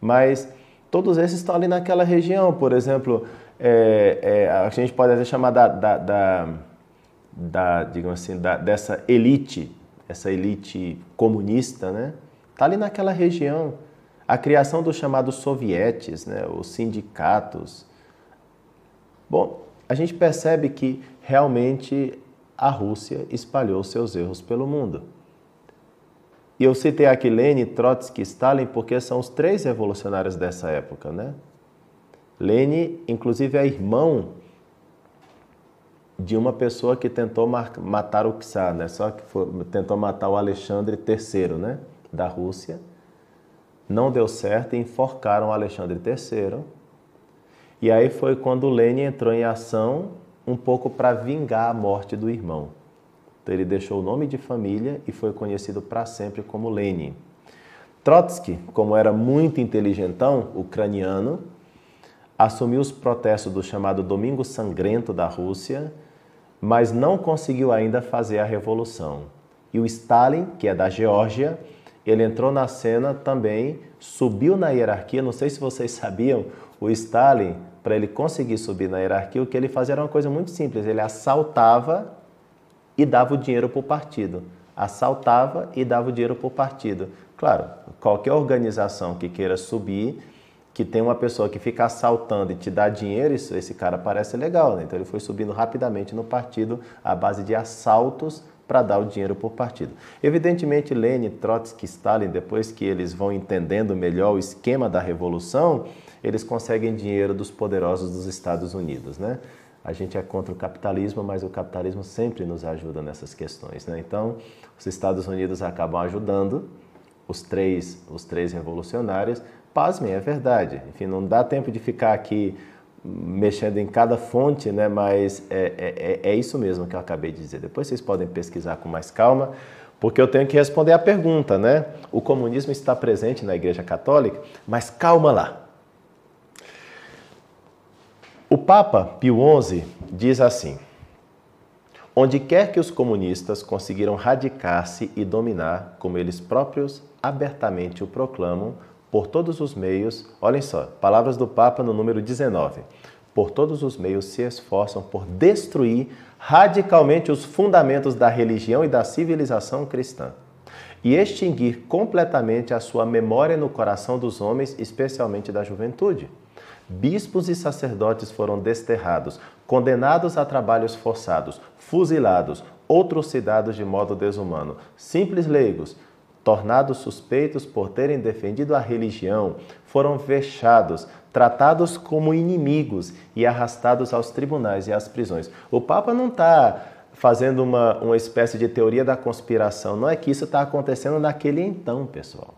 A: Mas todos esses estão ali naquela região. Por exemplo, é, é, a gente pode até chamar da, da, da, da digamos assim, da, dessa elite, essa elite comunista, né? Está ali naquela região. A criação dos chamados sovietes, né? os sindicatos. Bom, a gente percebe que realmente a Rússia espalhou seus erros pelo mundo. E eu citei aqui Lenin, Trotsky e Stalin porque são os três revolucionários dessa época, né? Lenin, inclusive, é irmão de uma pessoa que tentou matar o Tsar, né? Só que foi, tentou matar o Alexandre III, né? Da Rússia. Não deu certo e enforcaram o Alexandre III. E aí foi quando Lenin entrou em ação um pouco para vingar a morte do irmão. Então ele deixou o nome de família e foi conhecido para sempre como Lenin. Trotsky, como era muito inteligentão, ucraniano, assumiu os protestos do chamado Domingo Sangrento da Rússia, mas não conseguiu ainda fazer a revolução. E o Stalin, que é da Geórgia, ele entrou na cena também, subiu na hierarquia. Não sei se vocês sabiam, o Stalin, para ele conseguir subir na hierarquia, o que ele fazia era uma coisa muito simples: ele assaltava e dava o dinheiro para o partido. Assaltava e dava o dinheiro para o partido. Claro, qualquer organização que queira subir, que tem uma pessoa que fica assaltando e te dá dinheiro, isso, esse cara parece legal. Né? Então ele foi subindo rapidamente no partido à base de assaltos para dar o dinheiro o partido. Evidentemente, Lenin, Trotsky, Stalin, depois que eles vão entendendo melhor o esquema da revolução, eles conseguem dinheiro dos poderosos dos Estados Unidos, né? a gente é contra o capitalismo, mas o capitalismo sempre nos ajuda nessas questões. Né? Então, os Estados Unidos acabam ajudando os três, os três revolucionários. Pasmem, é verdade. Enfim, não dá tempo de ficar aqui mexendo em cada fonte, né? mas é, é, é, é isso mesmo que eu acabei de dizer. Depois vocês podem pesquisar com mais calma, porque eu tenho que responder a pergunta, né? O comunismo está presente na Igreja Católica, mas calma lá. O Papa Pio XI diz assim: Onde quer que os comunistas conseguiram radicar-se e dominar, como eles próprios abertamente o proclamam, por todos os meios, olhem só, palavras do Papa no número 19. Por todos os meios se esforçam por destruir radicalmente os fundamentos da religião e da civilização cristã e extinguir completamente a sua memória no coração dos homens, especialmente da juventude. Bispos e sacerdotes foram desterrados, condenados a trabalhos forçados, fuzilados, outros trucidados de modo desumano. Simples leigos, tornados suspeitos por terem defendido a religião, foram vexados, tratados como inimigos e arrastados aos tribunais e às prisões. O Papa não está fazendo uma, uma espécie de teoria da conspiração, não é que isso está acontecendo naquele então, pessoal.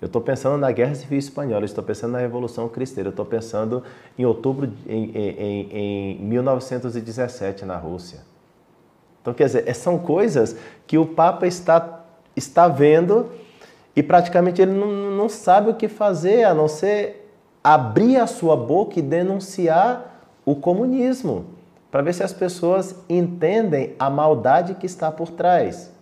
A: Eu estou pensando na Guerra Civil Espanhola, estou pensando na Revolução Cristã, eu estou pensando em outubro em, em, em 1917 na Rússia. Então, quer dizer, são coisas que o Papa está, está vendo e praticamente ele não, não sabe o que fazer a não ser abrir a sua boca e denunciar o comunismo, para ver se as pessoas entendem a maldade que está por trás.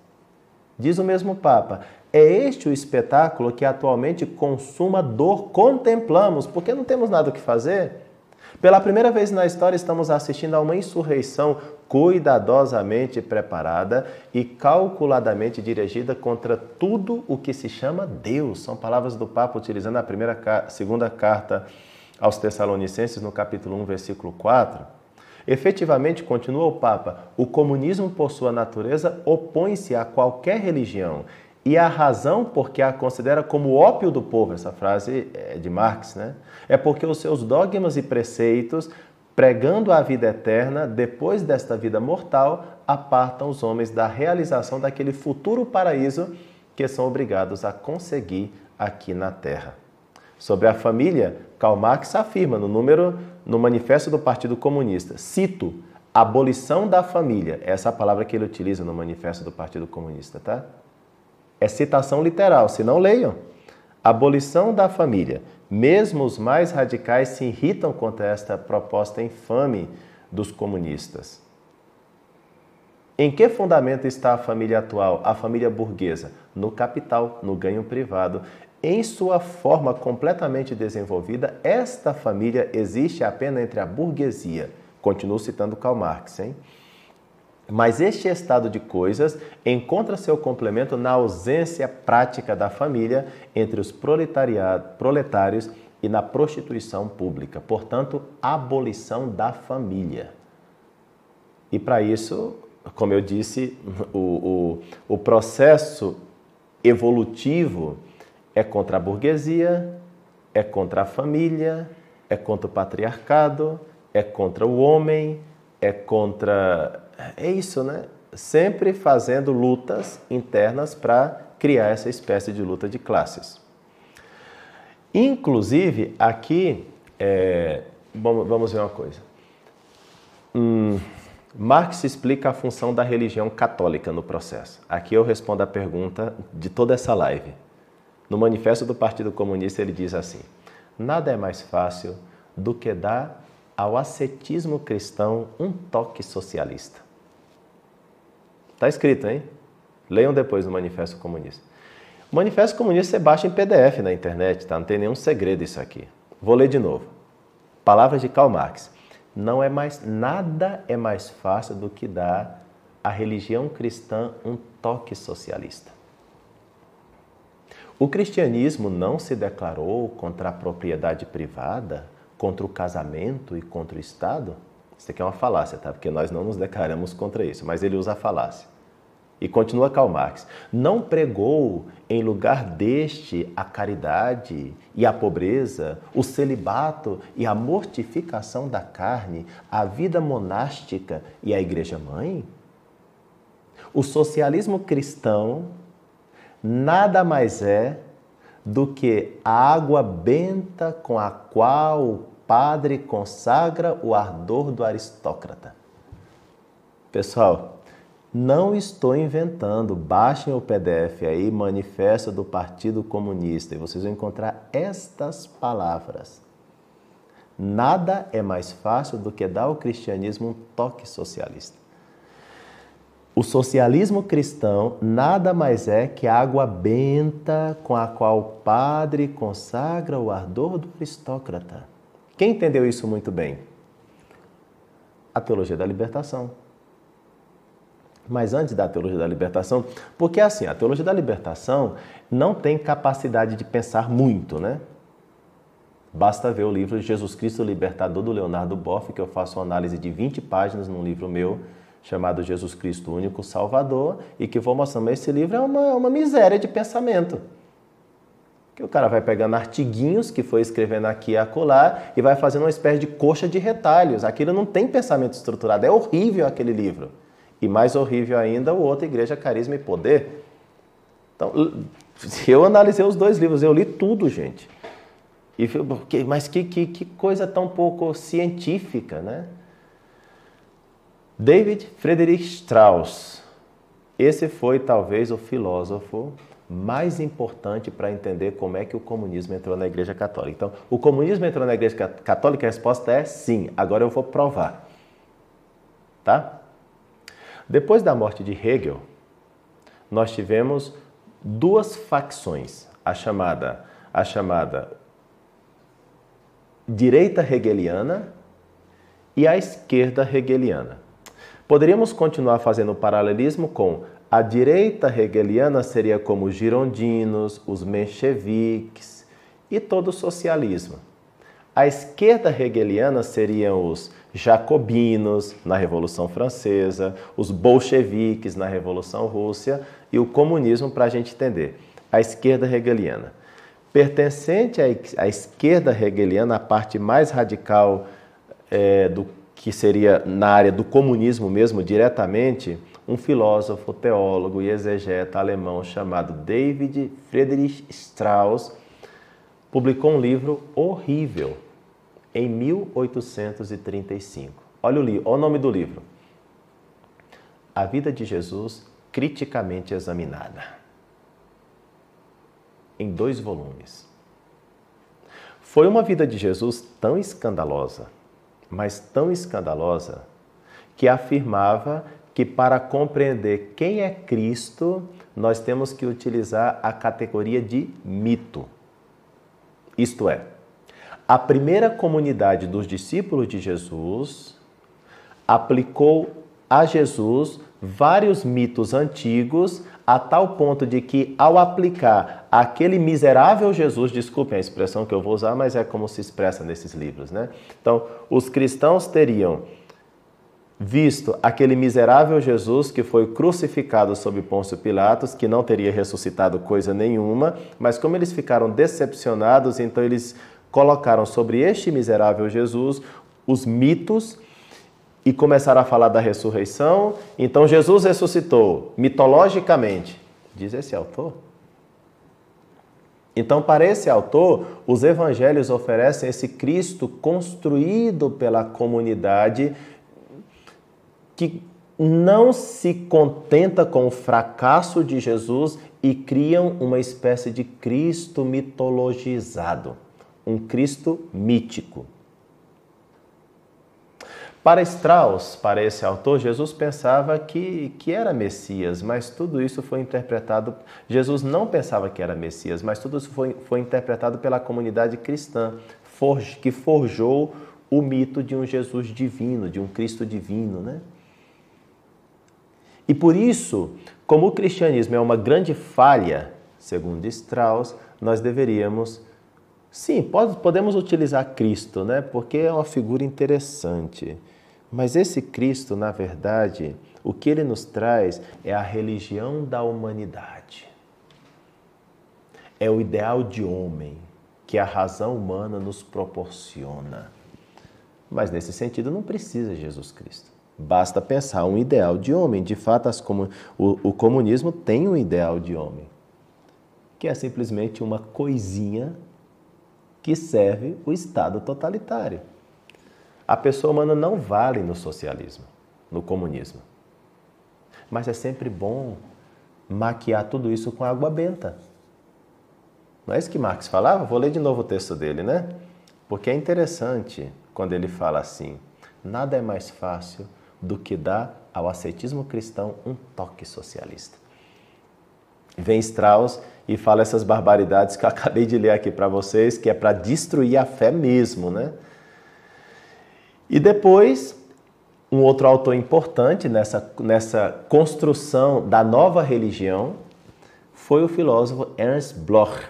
A: Diz o mesmo Papa: É este o espetáculo que atualmente consuma dor contemplamos, porque não temos nada que fazer. Pela primeira vez na história, estamos assistindo a uma insurreição cuidadosamente preparada e calculadamente dirigida contra tudo o que se chama Deus. São palavras do Papa utilizando a primeira, segunda carta aos Tessalonicenses, no capítulo 1, versículo 4. Efetivamente, continua o Papa, o comunismo, por sua natureza, opõe-se a qualquer religião e a razão porque a considera como ópio do povo, essa frase é de Marx, né? É porque os seus dogmas e preceitos, pregando a vida eterna, depois desta vida mortal, apartam os homens da realização daquele futuro paraíso que são obrigados a conseguir aqui na Terra. Sobre a família, Karl Marx afirma no número no Manifesto do Partido Comunista, cito, abolição da família, essa é a palavra que ele utiliza no Manifesto do Partido Comunista, tá? É citação literal, se não leiam. Abolição da família. Mesmo os mais radicais se irritam contra esta proposta infame dos comunistas. Em que fundamento está a família atual, a família burguesa? No capital, no ganho privado. Em sua forma completamente desenvolvida, esta família existe apenas entre a burguesia. Continuo citando Karl Marx, hein? Mas este estado de coisas encontra seu complemento na ausência prática da família entre os proletários e na prostituição pública. Portanto, abolição da família. E para isso, como eu disse, o, o, o processo evolutivo é contra a burguesia, é contra a família, é contra o patriarcado, é contra o homem, é contra é isso, né? Sempre fazendo lutas internas para criar essa espécie de luta de classes. Inclusive, aqui, é, vamos ver uma coisa. Hum, Marx explica a função da religião católica no processo. Aqui eu respondo a pergunta de toda essa live. No manifesto do Partido Comunista ele diz assim: nada é mais fácil do que dar ao ascetismo cristão um toque socialista. Está escrito, hein? Leiam depois no Manifesto Comunista. O Manifesto Comunista você baixa em PDF na internet, tá? Não tem nenhum segredo isso aqui. Vou ler de novo. Palavras de Karl Marx. Não é mais nada é mais fácil do que dar à religião cristã um toque socialista. O cristianismo não se declarou contra a propriedade privada, contra o casamento e contra o Estado? Isso aqui é uma falácia, tá? Porque nós não nos declaramos contra isso, mas ele usa a falácia. E continua Karl Marx. Não pregou em lugar deste a caridade e a pobreza, o celibato e a mortificação da carne, a vida monástica e a igreja mãe? O socialismo cristão nada mais é do que a água benta com a qual o padre consagra o ardor do aristócrata. Pessoal, não estou inventando. Baixem o PDF aí, Manifesto do Partido Comunista, e vocês vão encontrar estas palavras. Nada é mais fácil do que dar ao cristianismo um toque socialista. O socialismo cristão nada mais é que a água benta com a qual o padre consagra o ardor do aristócrata. Quem entendeu isso muito bem? A teologia da libertação. Mas antes da teologia da libertação, porque assim, a teologia da libertação não tem capacidade de pensar muito, né? Basta ver o livro Jesus Cristo Libertador do Leonardo Boff, que eu faço uma análise de 20 páginas num livro meu chamado Jesus Cristo Único Salvador, e que vou mostrando, esse livro é uma, é uma miséria de pensamento que o cara vai pegando artiguinhos que foi escrevendo aqui e acolá e vai fazendo uma espécie de coxa de retalhos. Aquilo não tem pensamento estruturado. É horrível aquele livro. E mais horrível ainda, o outro, Igreja, Carisma e Poder. Então, eu analisei os dois livros, eu li tudo, gente. E, mas que, que, que coisa tão pouco científica, né? David Friedrich Strauss. Esse foi talvez o filósofo mais importante para entender como é que o comunismo entrou na Igreja Católica. Então, o comunismo entrou na Igreja Católica, a resposta é sim. Agora eu vou provar. Tá? Depois da morte de Hegel, nós tivemos duas facções, a chamada, a chamada direita hegeliana e a esquerda hegeliana. Poderíamos continuar fazendo o paralelismo com a direita hegeliana seria como os girondinos, os mencheviques e todo o socialismo. A esquerda hegeliana seriam os jacobinos na Revolução Francesa, os bolcheviques na Revolução Russa e o comunismo para a gente entender. A esquerda hegeliana. Pertencente à esquerda hegeliana, a parte mais radical é, do que seria na área do comunismo mesmo, diretamente, um filósofo, teólogo e exegeta alemão chamado David Friedrich Strauss publicou um livro horrível em 1835. Olha o, olha o nome do livro. A Vida de Jesus Criticamente Examinada. Em dois volumes. Foi uma vida de Jesus tão escandalosa, mas tão escandalosa, que afirmava que para compreender quem é Cristo, nós temos que utilizar a categoria de mito. Isto é, a primeira comunidade dos discípulos de Jesus aplicou a Jesus vários mitos antigos, a tal ponto de que, ao aplicar aquele miserável Jesus, desculpem a expressão que eu vou usar, mas é como se expressa nesses livros, né? Então, os cristãos teriam visto aquele miserável Jesus que foi crucificado sob Pôncio Pilatos, que não teria ressuscitado coisa nenhuma, mas como eles ficaram decepcionados, então eles colocaram sobre este miserável Jesus os mitos e começaram a falar da ressurreição. Então Jesus ressuscitou mitologicamente, diz esse autor. Então, para esse autor, os evangelhos oferecem esse Cristo construído pela comunidade que não se contenta com o fracasso de Jesus e criam uma espécie de Cristo mitologizado, um Cristo mítico. Para Strauss, para esse autor, Jesus pensava que, que era Messias, mas tudo isso foi interpretado. Jesus não pensava que era Messias, mas tudo isso foi, foi interpretado pela comunidade cristã, que forjou o mito de um Jesus divino, de um Cristo divino, né? E por isso, como o cristianismo é uma grande falha, segundo Strauss, nós deveríamos Sim, pode, podemos utilizar Cristo, né? Porque é uma figura interessante. Mas esse Cristo, na verdade, o que ele nos traz é a religião da humanidade. É o ideal de homem que a razão humana nos proporciona. Mas nesse sentido não precisa Jesus Cristo. Basta pensar um ideal de homem. De fato, como, o, o comunismo tem um ideal de homem, que é simplesmente uma coisinha que serve o Estado totalitário. A pessoa humana não vale no socialismo, no comunismo. Mas é sempre bom maquiar tudo isso com água benta. Não é isso que Marx falava? Vou ler de novo o texto dele, né? Porque é interessante quando ele fala assim: nada é mais fácil do que dar ao ascetismo cristão um toque socialista. Vem Strauss e fala essas barbaridades que eu acabei de ler aqui para vocês, que é para destruir a fé mesmo, né? E depois, um outro autor importante nessa, nessa construção da nova religião foi o filósofo Ernst Bloch,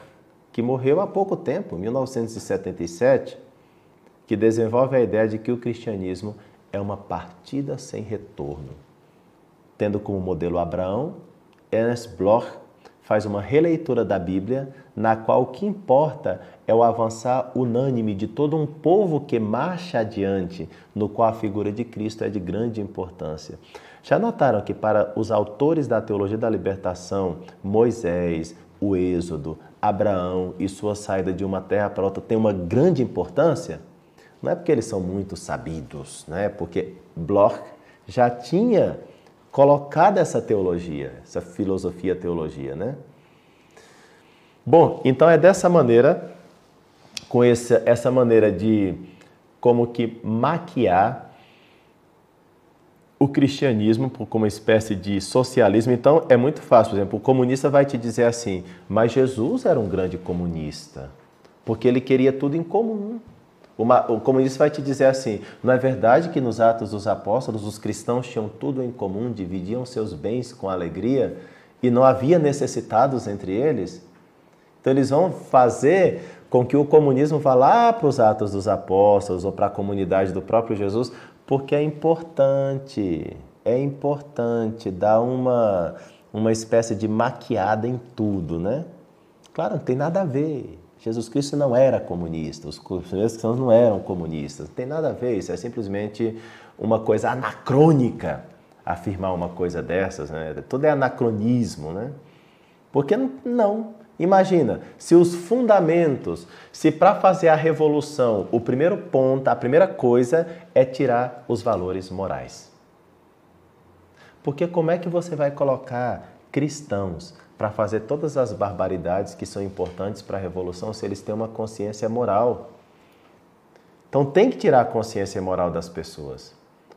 A: que morreu há pouco tempo, 1977, que desenvolve a ideia de que o cristianismo é uma partida sem retorno. Tendo como modelo Abraão, Ernst Bloch faz uma releitura da Bíblia, na qual o que importa é o avançar unânime de todo um povo que marcha adiante, no qual a figura de Cristo é de grande importância. Já notaram que para os autores da teologia da libertação, Moisés, o Êxodo, Abraão e sua saída de uma terra para outra tem uma grande importância? Não é porque eles são muito sabidos, né? porque Bloch já tinha colocado essa teologia, essa filosofia teologia, né? Bom, então é dessa maneira, com essa, essa maneira de como que maquiar o cristianismo como uma espécie de socialismo. Então é muito fácil, por exemplo, o comunista vai te dizer assim: mas Jesus era um grande comunista, porque ele queria tudo em comum. Uma, o comunista vai te dizer assim: não é verdade que nos Atos dos Apóstolos os cristãos tinham tudo em comum, dividiam seus bens com alegria e não havia necessitados entre eles? Então eles vão fazer com que o comunismo vá lá para os Atos dos Apóstolos ou para a comunidade do próprio Jesus, porque é importante, é importante dar uma, uma espécie de maquiada em tudo, né? Claro, não tem nada a ver. Jesus Cristo não era comunista, os cristãos não eram comunistas, não tem nada a ver, isso é simplesmente uma coisa anacrônica afirmar uma coisa dessas, né? Tudo é anacronismo, né? Porque não, Imagina, se os fundamentos, se para fazer a revolução, o primeiro ponto, a primeira coisa é tirar os valores morais. Porque como é que você vai colocar cristãos para fazer todas as barbaridades que são importantes para a revolução se eles têm uma consciência moral? Então tem que tirar a consciência moral das pessoas.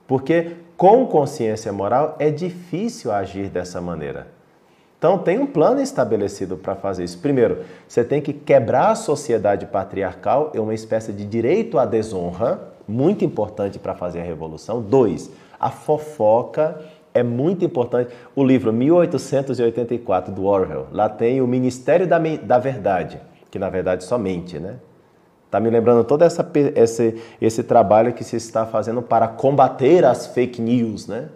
A: Porque com consciência moral é difícil agir dessa maneira. Então, tem um plano estabelecido para fazer isso. Primeiro, você tem que quebrar a sociedade patriarcal, é uma espécie de direito à desonra, muito importante para fazer a revolução. Dois, a fofoca é muito importante. O livro 1884 do Orwell, lá tem o Ministério da, da Verdade, que na verdade só mente, né? Está me lembrando todo essa, esse, esse trabalho que se está fazendo para combater as fake news, né?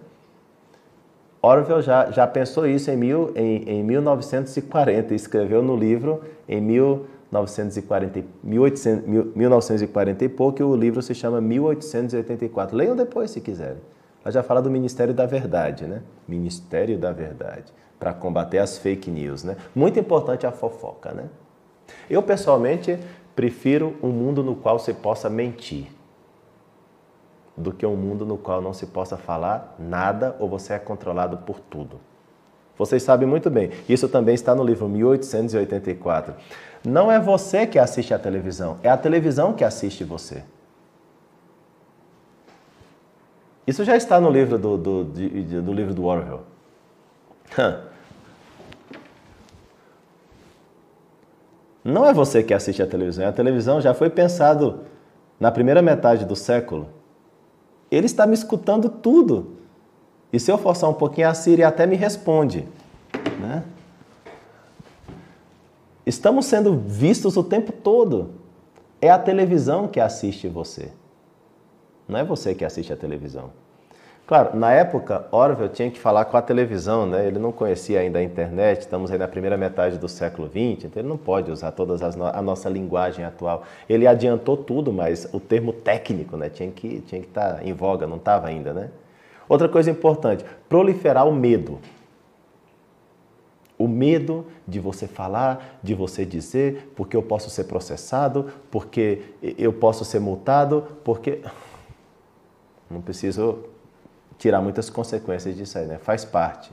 A: Orwell já, já pensou isso em, mil, em, em 1940 escreveu no livro em 1940, 1800, 1940 e pouco, o livro se chama 1884. Leiam depois se quiserem. Ela já fala do Ministério da Verdade, né? Ministério da Verdade, para combater as fake news, né? Muito importante a fofoca, né? Eu, pessoalmente, prefiro um mundo no qual você possa mentir do que um mundo no qual não se possa falar nada ou você é controlado por tudo. Vocês sabem muito bem, isso também está no livro 1884. Não é você que assiste a televisão, é a televisão que assiste você. Isso já está no livro do, do, do, livro do Orwell. Não é você que assiste a televisão, a televisão já foi pensado na primeira metade do século ele está me escutando tudo. E se eu forçar um pouquinho, a Siri até me responde. Né? Estamos sendo vistos o tempo todo. É a televisão que assiste você. Não é você que assiste a televisão. Claro, na época, Orwell tinha que falar com a televisão, né? ele não conhecia ainda a internet, estamos aí na primeira metade do século XX, então ele não pode usar toda no a nossa linguagem atual. Ele adiantou tudo, mas o termo técnico né? tinha que tinha que estar tá em voga, não estava ainda. Né? Outra coisa importante, proliferar o medo. O medo de você falar, de você dizer, porque eu posso ser processado, porque eu posso ser multado, porque. Não preciso tirar muitas consequências disso aí, né? Faz parte.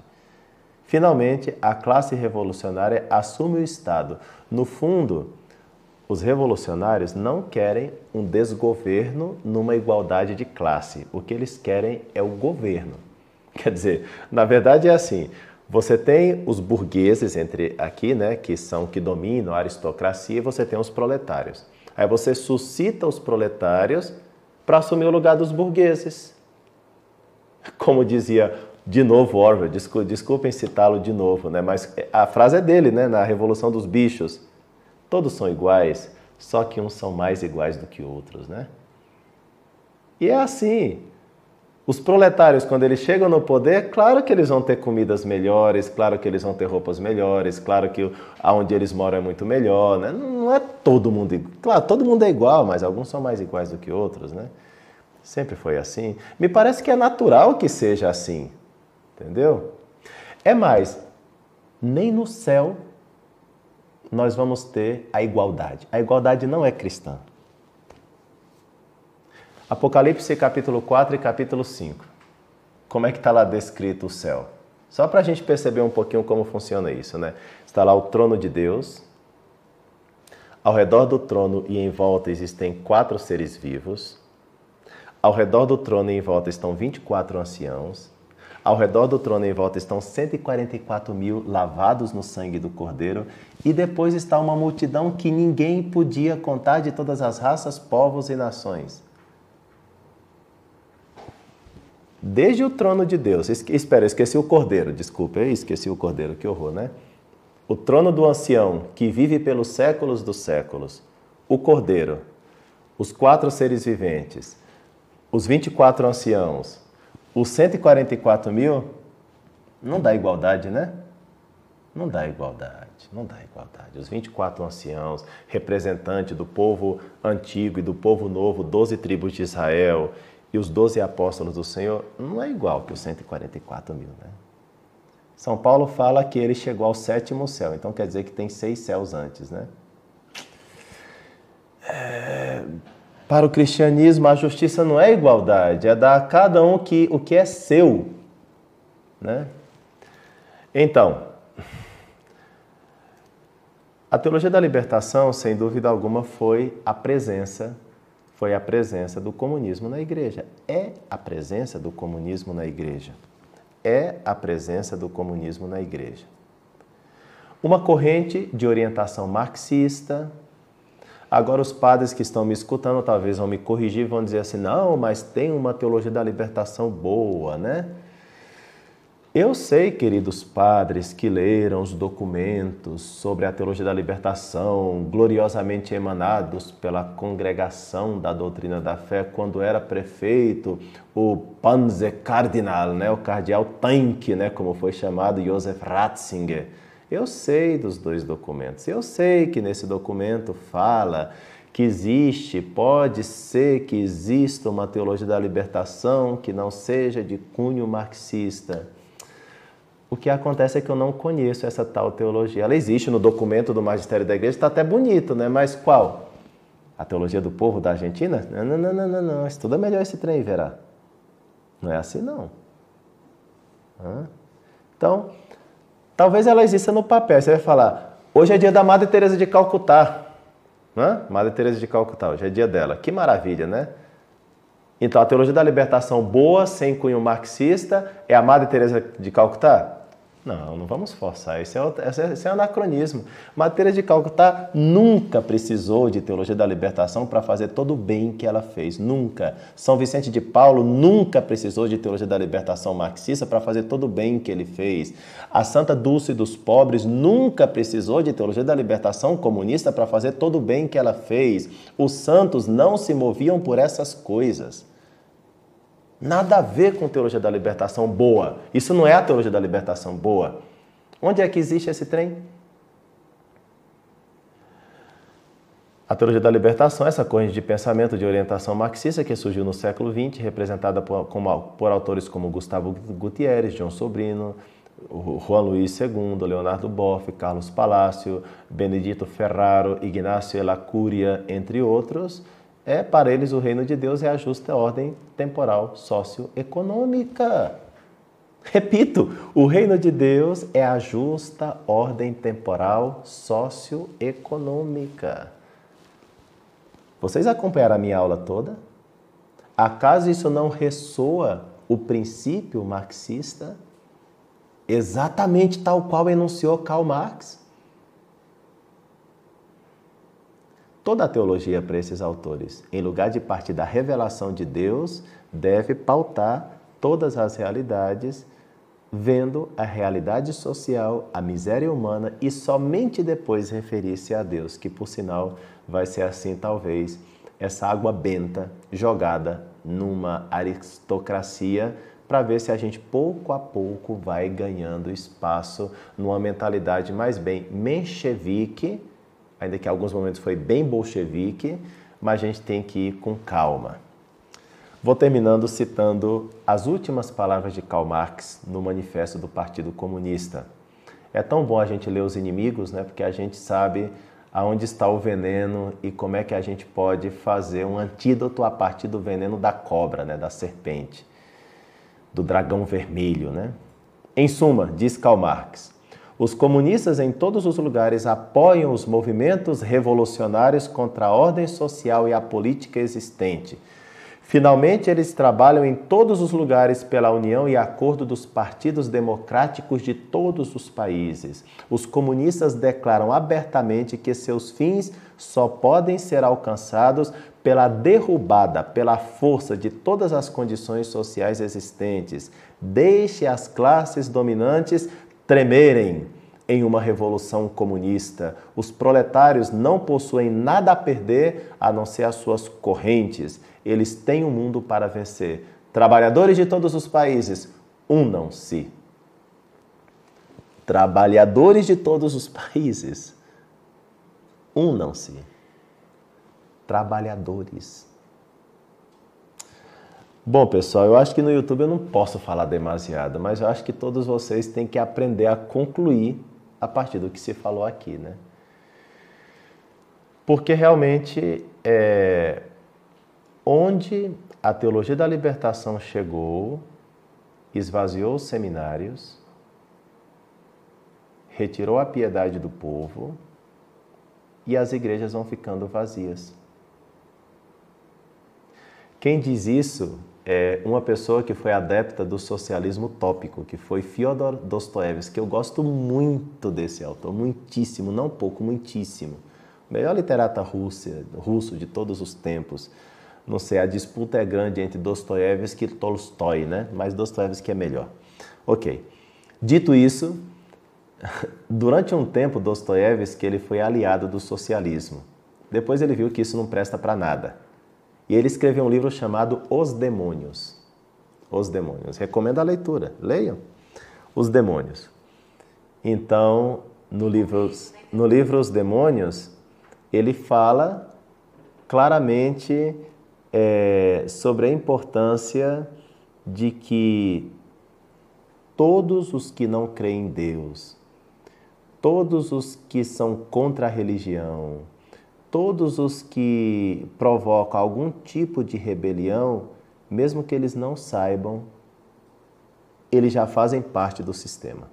A: Finalmente, a classe revolucionária assume o Estado. No fundo, os revolucionários não querem um desgoverno numa igualdade de classe. O que eles querem é o governo. Quer dizer, na verdade é assim: você tem os burgueses entre aqui, né, que são que dominam a aristocracia, e você tem os proletários. Aí você suscita os proletários para assumir o lugar dos burgueses. Como dizia de novo Orwell, desculpem citá-lo de novo, né? mas a frase é dele, né? na Revolução dos Bichos. Todos são iguais, só que uns são mais iguais do que outros. Né? E é assim. Os proletários, quando eles chegam no poder, claro que eles vão ter comidas melhores, claro que eles vão ter roupas melhores, claro que aonde eles moram é muito melhor, né? Não é todo mundo, claro, todo mundo é igual, mas alguns são mais iguais do que outros, né? Sempre foi assim. Me parece que é natural que seja assim. Entendeu? É mais, nem no céu nós vamos ter a igualdade. A igualdade não é cristã. Apocalipse capítulo 4 e capítulo 5. Como é que está lá descrito o céu? Só para a gente perceber um pouquinho como funciona isso, né? Está lá o trono de Deus. Ao redor do trono e em volta existem quatro seres vivos. Ao redor do trono em volta estão 24 anciãos. Ao redor do trono em volta estão 144 mil lavados no sangue do Cordeiro. E depois está uma multidão que ninguém podia contar de todas as raças, povos e nações. Desde o trono de Deus, espera, esqueci o cordeiro, desculpa, eu esqueci o cordeiro, que horror, né? O trono do ancião, que vive pelos séculos dos séculos, o cordeiro, os quatro seres viventes, os 24 anciãos, os 144 mil, não dá igualdade, né? Não dá igualdade, não dá igualdade. Os 24 anciãos, representante do povo antigo e do povo novo, 12 tribos de Israel, e os doze apóstolos do Senhor não é igual que os 144 mil, né? São Paulo fala que ele chegou ao sétimo céu, então quer dizer que tem seis céus antes, né? É... Para o cristianismo, a justiça não é igualdade, é dar a cada um que, o que é seu, né? Então, a teologia da libertação, sem dúvida alguma, foi a presença foi a presença do comunismo na igreja. É a presença do comunismo na igreja. É a presença do comunismo na igreja. Uma corrente de orientação marxista. Agora, os padres que estão me escutando talvez vão me corrigir, vão dizer assim: não, mas tem uma teologia da libertação boa, né? Eu sei, queridos padres que leram os documentos sobre a teologia da libertação, gloriosamente emanados pela congregação da doutrina da fé, quando era prefeito o Panzer Cardinal, né, o cardeal Tanque, né, como foi chamado, Josef Ratzinger. Eu sei dos dois documentos. Eu sei que nesse documento fala que existe, pode ser que exista uma teologia da libertação que não seja de cunho marxista. O que acontece é que eu não conheço essa tal teologia. Ela existe no documento do magistério da igreja, está até bonito, né? Mas qual? A teologia do povo da Argentina? Não, não, não, não, não, não. Estuda melhor esse trem, verá. Não é assim, não. Então, talvez ela exista no papel. Você vai falar, hoje é dia da Madre Teresa de Calcutá. Hã? Madre Teresa de Calcutá, hoje é dia dela. Que maravilha, né? Então, a teologia da libertação boa, sem cunho marxista, é a Madre Teresa de Calcutá? Não, não vamos forçar. Esse é, esse é anacronismo. Matéria de Calcutá nunca precisou de teologia da libertação para fazer todo o bem que ela fez. Nunca. São Vicente de Paulo nunca precisou de teologia da libertação marxista para fazer todo o bem que ele fez. A Santa Dulce dos Pobres nunca precisou de teologia da libertação comunista para fazer todo o bem que ela fez. Os santos não se moviam por essas coisas. Nada a ver com teologia da libertação boa. Isso não é a teologia da libertação boa. Onde é que existe esse trem? A teologia da libertação, essa corrente de pensamento de orientação marxista que surgiu no século XX, representada por, como, por autores como Gustavo Gutierrez, João Sobrino, Juan Luiz II, Leonardo Boff, Carlos Palácio, Benedito Ferraro, Ignacio Elacúria, entre outros, é para eles o reino de Deus é a justa ordem temporal socioeconômica. Repito, o reino de Deus é a justa ordem temporal socioeconômica. Vocês acompanharam a minha aula toda? Acaso isso não ressoa o princípio marxista? Exatamente tal qual enunciou Karl Marx? Toda a teologia para esses autores, em lugar de partir da revelação de Deus, deve pautar todas as realidades, vendo a realidade social, a miséria humana e somente depois referir-se a Deus, que por sinal vai ser assim talvez essa água benta jogada numa aristocracia para ver se a gente pouco a pouco vai ganhando espaço numa mentalidade mais bem menchevique ainda que em alguns momentos foi bem bolchevique, mas a gente tem que ir com calma. Vou terminando citando as últimas palavras de Karl Marx no Manifesto do Partido Comunista. É tão bom a gente ler os inimigos, né? Porque a gente sabe aonde está o veneno e como é que a gente pode fazer um antídoto a partir do veneno da cobra, né? Da serpente, do dragão vermelho, né? Em suma, diz Karl Marx, os comunistas em todos os lugares apoiam os movimentos revolucionários contra a ordem social e a política existente. Finalmente, eles trabalham em todos os lugares pela união e acordo dos partidos democráticos de todos os países. Os comunistas declaram abertamente que seus fins só podem ser alcançados pela derrubada, pela força de todas as condições sociais existentes. Deixe as classes dominantes tremerem em uma revolução comunista. Os proletários não possuem nada a perder a não ser as suas correntes. Eles têm o um mundo para vencer. Trabalhadores de todos os países, unam-se. Trabalhadores de todos os países, unam-se. Trabalhadores. Bom, pessoal, eu acho que no YouTube eu não posso falar demasiado, mas eu acho que todos vocês têm que aprender a concluir a partir do que se falou aqui, né? Porque realmente é, onde a teologia da libertação chegou, esvaziou os seminários, retirou a piedade do povo e as igrejas vão ficando vazias. Quem diz isso é uma pessoa que foi adepta do socialismo utópico, que foi Fyodor Dostoevsky, que eu gosto muito desse autor, muitíssimo, não pouco, muitíssimo. O melhor literata russo de todos os tempos. Não sei, a disputa é grande entre Dostoevsky e Tolstói, né? Mas Dostoevsky é melhor. Ok. Dito isso, durante um tempo Dostoevsky ele foi aliado do socialismo. Depois ele viu que isso não presta para nada e ele escreveu um livro chamado Os Demônios. Os Demônios. Recomendo a leitura. Leiam. Os Demônios. Então, no livro, no livro Os Demônios, ele fala claramente é, sobre a importância de que todos os que não creem em Deus, todos os que são contra a religião, todos os que provocam algum tipo de rebelião, mesmo que eles não saibam, eles já fazem parte do sistema.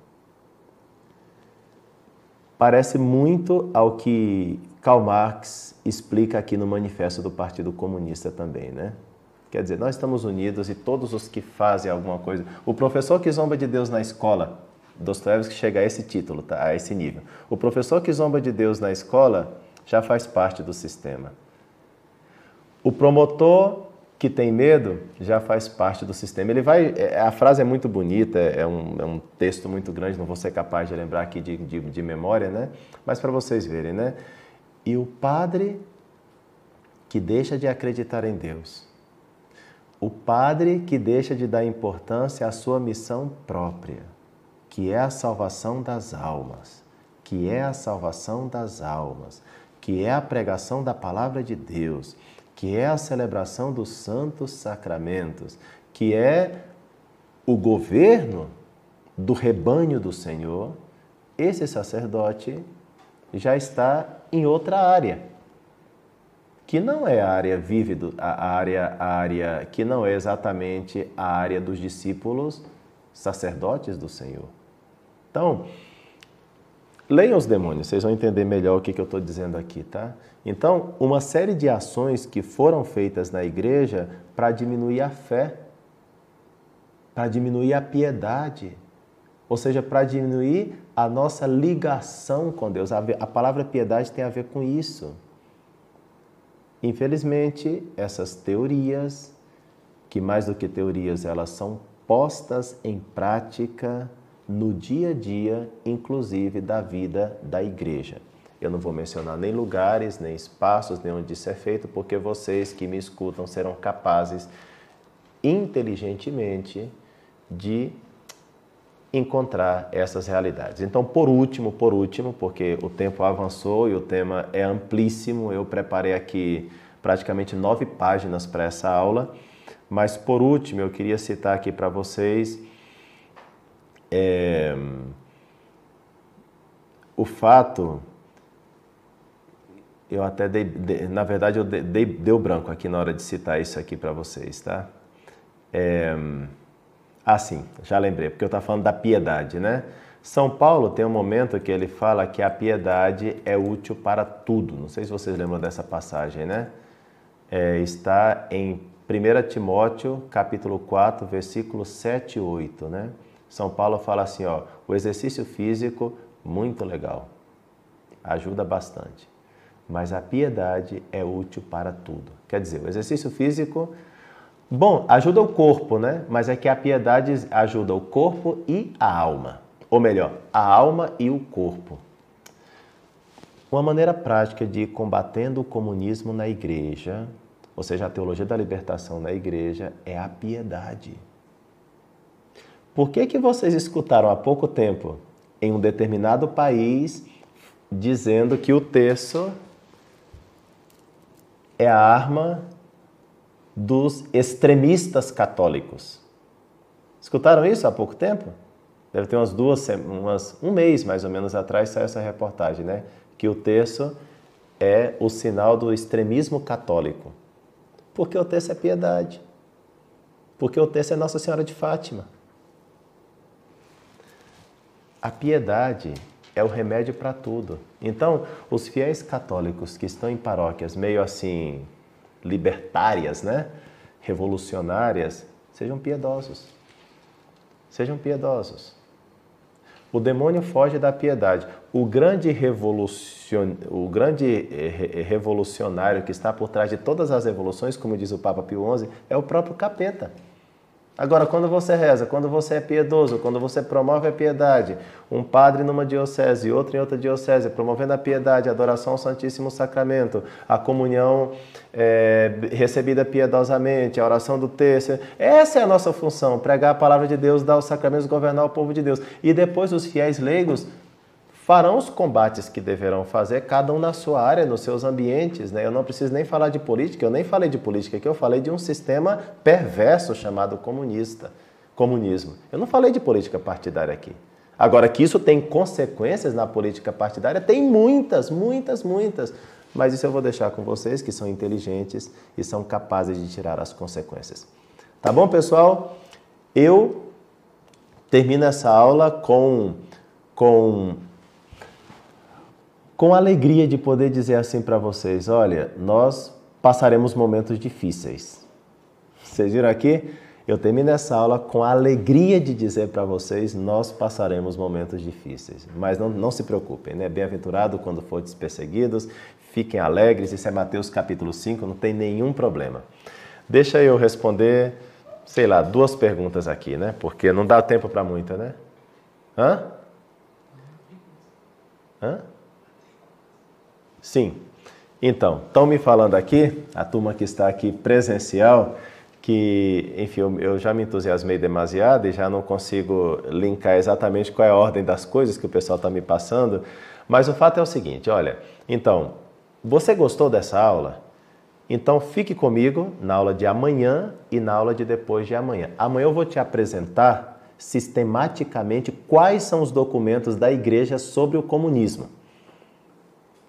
A: Parece muito ao que Karl Marx explica aqui no Manifesto do Partido Comunista também, né? Quer dizer, nós estamos unidos e todos os que fazem alguma coisa. O professor que zomba de Deus na escola, Dostoiévski chega a esse título, tá? a esse nível. O professor que zomba de Deus na escola já faz parte do sistema. O promotor que tem medo já faz parte do sistema. Ele vai, é, a frase é muito bonita, é um, é um texto muito grande, não vou ser capaz de lembrar aqui de, de, de memória, né? Mas para vocês verem, né? E o padre que deixa de acreditar em Deus, o padre que deixa de dar importância à sua missão própria, que é a salvação das almas, que é a salvação das almas, que é a pregação da palavra de Deus, que é a celebração dos santos sacramentos, que é o governo do rebanho do Senhor, esse sacerdote já está em outra área, que não é a área vívida, a área, a área que não é exatamente a área dos discípulos sacerdotes do Senhor. Então, Leiam os demônios, vocês vão entender melhor o que, que eu estou dizendo aqui, tá? Então, uma série de ações que foram feitas na igreja para diminuir a fé, para diminuir a piedade, ou seja, para diminuir a nossa ligação com Deus. A, a palavra piedade tem a ver com isso. Infelizmente, essas teorias, que mais do que teorias, elas são postas em prática no dia a dia, inclusive da vida da igreja. Eu não vou mencionar nem lugares, nem espaços, nem onde isso é feito, porque vocês que me escutam serão capazes inteligentemente de encontrar essas realidades. Então, por último, por último, porque o tempo avançou e o tema é amplíssimo, eu preparei aqui praticamente nove páginas para essa aula, mas por último, eu queria citar aqui para vocês é, o fato, eu até dei, na verdade eu dei, deu branco aqui na hora de citar isso aqui para vocês, tá? É, ah, sim, já lembrei, porque eu estava falando da piedade, né? São Paulo tem um momento que ele fala que a piedade é útil para tudo. Não sei se vocês lembram dessa passagem, né? É, está em 1 Timóteo, capítulo 4, versículos 7 e 8, né? São Paulo fala assim, ó, o exercício físico muito legal. Ajuda bastante. Mas a piedade é útil para tudo. Quer dizer, o exercício físico Bom, ajuda o corpo, né? Mas é que a piedade ajuda o corpo e a alma. Ou melhor, a alma e o corpo. Uma maneira prática de ir combatendo o comunismo na igreja, ou seja, a teologia da libertação na igreja, é a piedade. Por que, que vocês escutaram há pouco tempo em um determinado país dizendo que o terço é a arma dos extremistas católicos. Escutaram isso há pouco tempo? Deve ter umas duas, umas, um mês mais ou menos atrás saiu essa reportagem, né? Que o terço é o sinal do extremismo católico. Porque o terço é piedade. Porque o terço é Nossa Senhora de Fátima. A piedade é o remédio para tudo. Então, os fiéis católicos que estão em paróquias meio assim libertárias, né? revolucionárias, sejam piedosos. Sejam piedosos. O demônio foge da piedade. O grande, revolucion... o grande eh, revolucionário que está por trás de todas as revoluções, como diz o Papa Pio XI, é o próprio capeta. Agora, quando você reza, quando você é piedoso, quando você promove a piedade, um padre numa diocese e outro em outra diocese, promovendo a piedade, a adoração ao Santíssimo Sacramento, a comunhão é, recebida piedosamente, a oração do terço, essa é a nossa função, pregar a palavra de Deus, dar os sacramentos, governar o povo de Deus. E depois os fiéis leigos farão os combates que deverão fazer, cada um na sua área, nos seus ambientes. Né? Eu não preciso nem falar de política, eu nem falei de política aqui, eu falei de um sistema perverso chamado comunista, comunismo. Eu não falei de política partidária aqui. Agora, que isso tem consequências na política partidária, tem muitas, muitas, muitas. Mas isso eu vou deixar com vocês que são inteligentes e são capazes de tirar as consequências. Tá bom, pessoal? Eu termino essa aula com, com com alegria de poder dizer assim para vocês: olha, nós passaremos momentos difíceis. Vocês viram aqui? Eu termino essa aula com a alegria de dizer para vocês: nós passaremos momentos difíceis. Mas não, não se preocupem, né? Bem-aventurado quando fordes perseguidos, fiquem alegres. Isso é Mateus capítulo 5, não tem nenhum problema. Deixa eu responder, sei lá, duas perguntas aqui, né? Porque não dá tempo para muita, né? Hã? Hã? Sim. Então, estão me falando aqui, a turma que está aqui presencial, que, enfim, eu, já me entusiasmei demasiado e já não consigo linkar exatamente qual é a ordem das coisas que o pessoal está me passando, mas o fato é o seguinte, olha, então, você gostou dessa aula? Então fique comigo na aula de amanhã e na aula de depois de amanhã. Amanhã eu vou te apresentar sistematicamente quais são os documentos da igreja sobre o comunismo.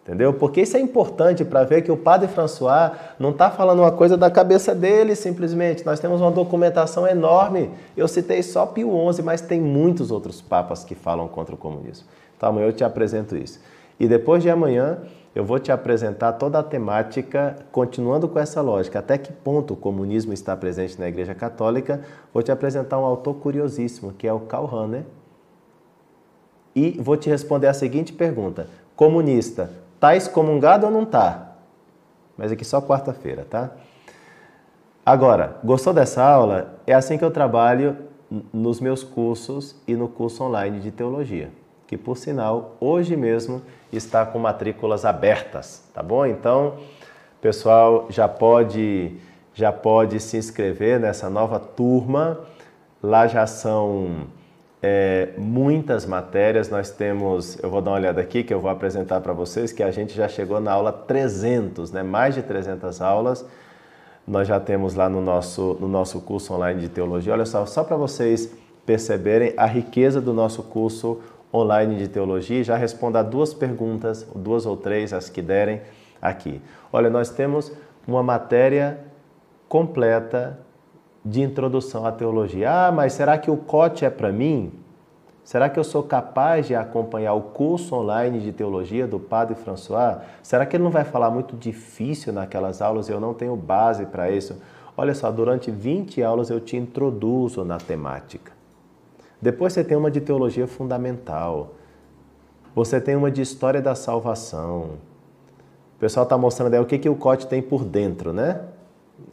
A: Entendeu? Porque isso é importante para ver que o padre François não está falando uma coisa da cabeça dele simplesmente. Nós temos uma documentação enorme. Eu citei só Pio XI, mas tem muitos outros papas que falam contra o comunismo. Então amanhã eu te apresento isso. E depois de amanhã eu vou te apresentar toda a temática, continuando com essa lógica, até que ponto o comunismo está presente na Igreja Católica. Vou te apresentar um autor curiosíssimo, que é o Karl Rahner. E vou te responder a seguinte pergunta: comunista, Tá excomungado ou não tá? Mas aqui só quarta-feira, tá? Agora, gostou dessa aula? É assim que eu trabalho nos meus cursos e no curso online de teologia, que por sinal, hoje mesmo está com matrículas abertas, tá bom? Então, pessoal, já pode já pode se inscrever nessa nova turma. Lá já são é, muitas matérias. Nós temos, eu vou dar uma olhada aqui que eu vou apresentar para vocês, que a gente já chegou na aula 300, né? mais de 300 aulas. Nós já temos lá no nosso, no nosso curso online de teologia. Olha só, só para vocês perceberem a riqueza do nosso curso online de teologia. Já respondo a duas perguntas, duas ou três, as que derem aqui. Olha, nós temos uma matéria completa de introdução à teologia. Ah, mas será que o COT é para mim? Será que eu sou capaz de acompanhar o curso online de teologia do Padre François? Será que ele não vai falar muito difícil naquelas aulas eu não tenho base para isso? Olha só, durante 20 aulas eu te introduzo na temática. Depois você tem uma de teologia fundamental. Você tem uma de história da salvação. O pessoal está mostrando aí o que, que o COT tem por dentro, né?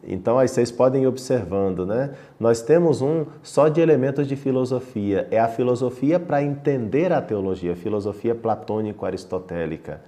A: Então aí vocês podem ir observando, né? Nós temos um só de elementos de filosofia. É a filosofia para entender a teologia, filosofia platônico-aristotélica.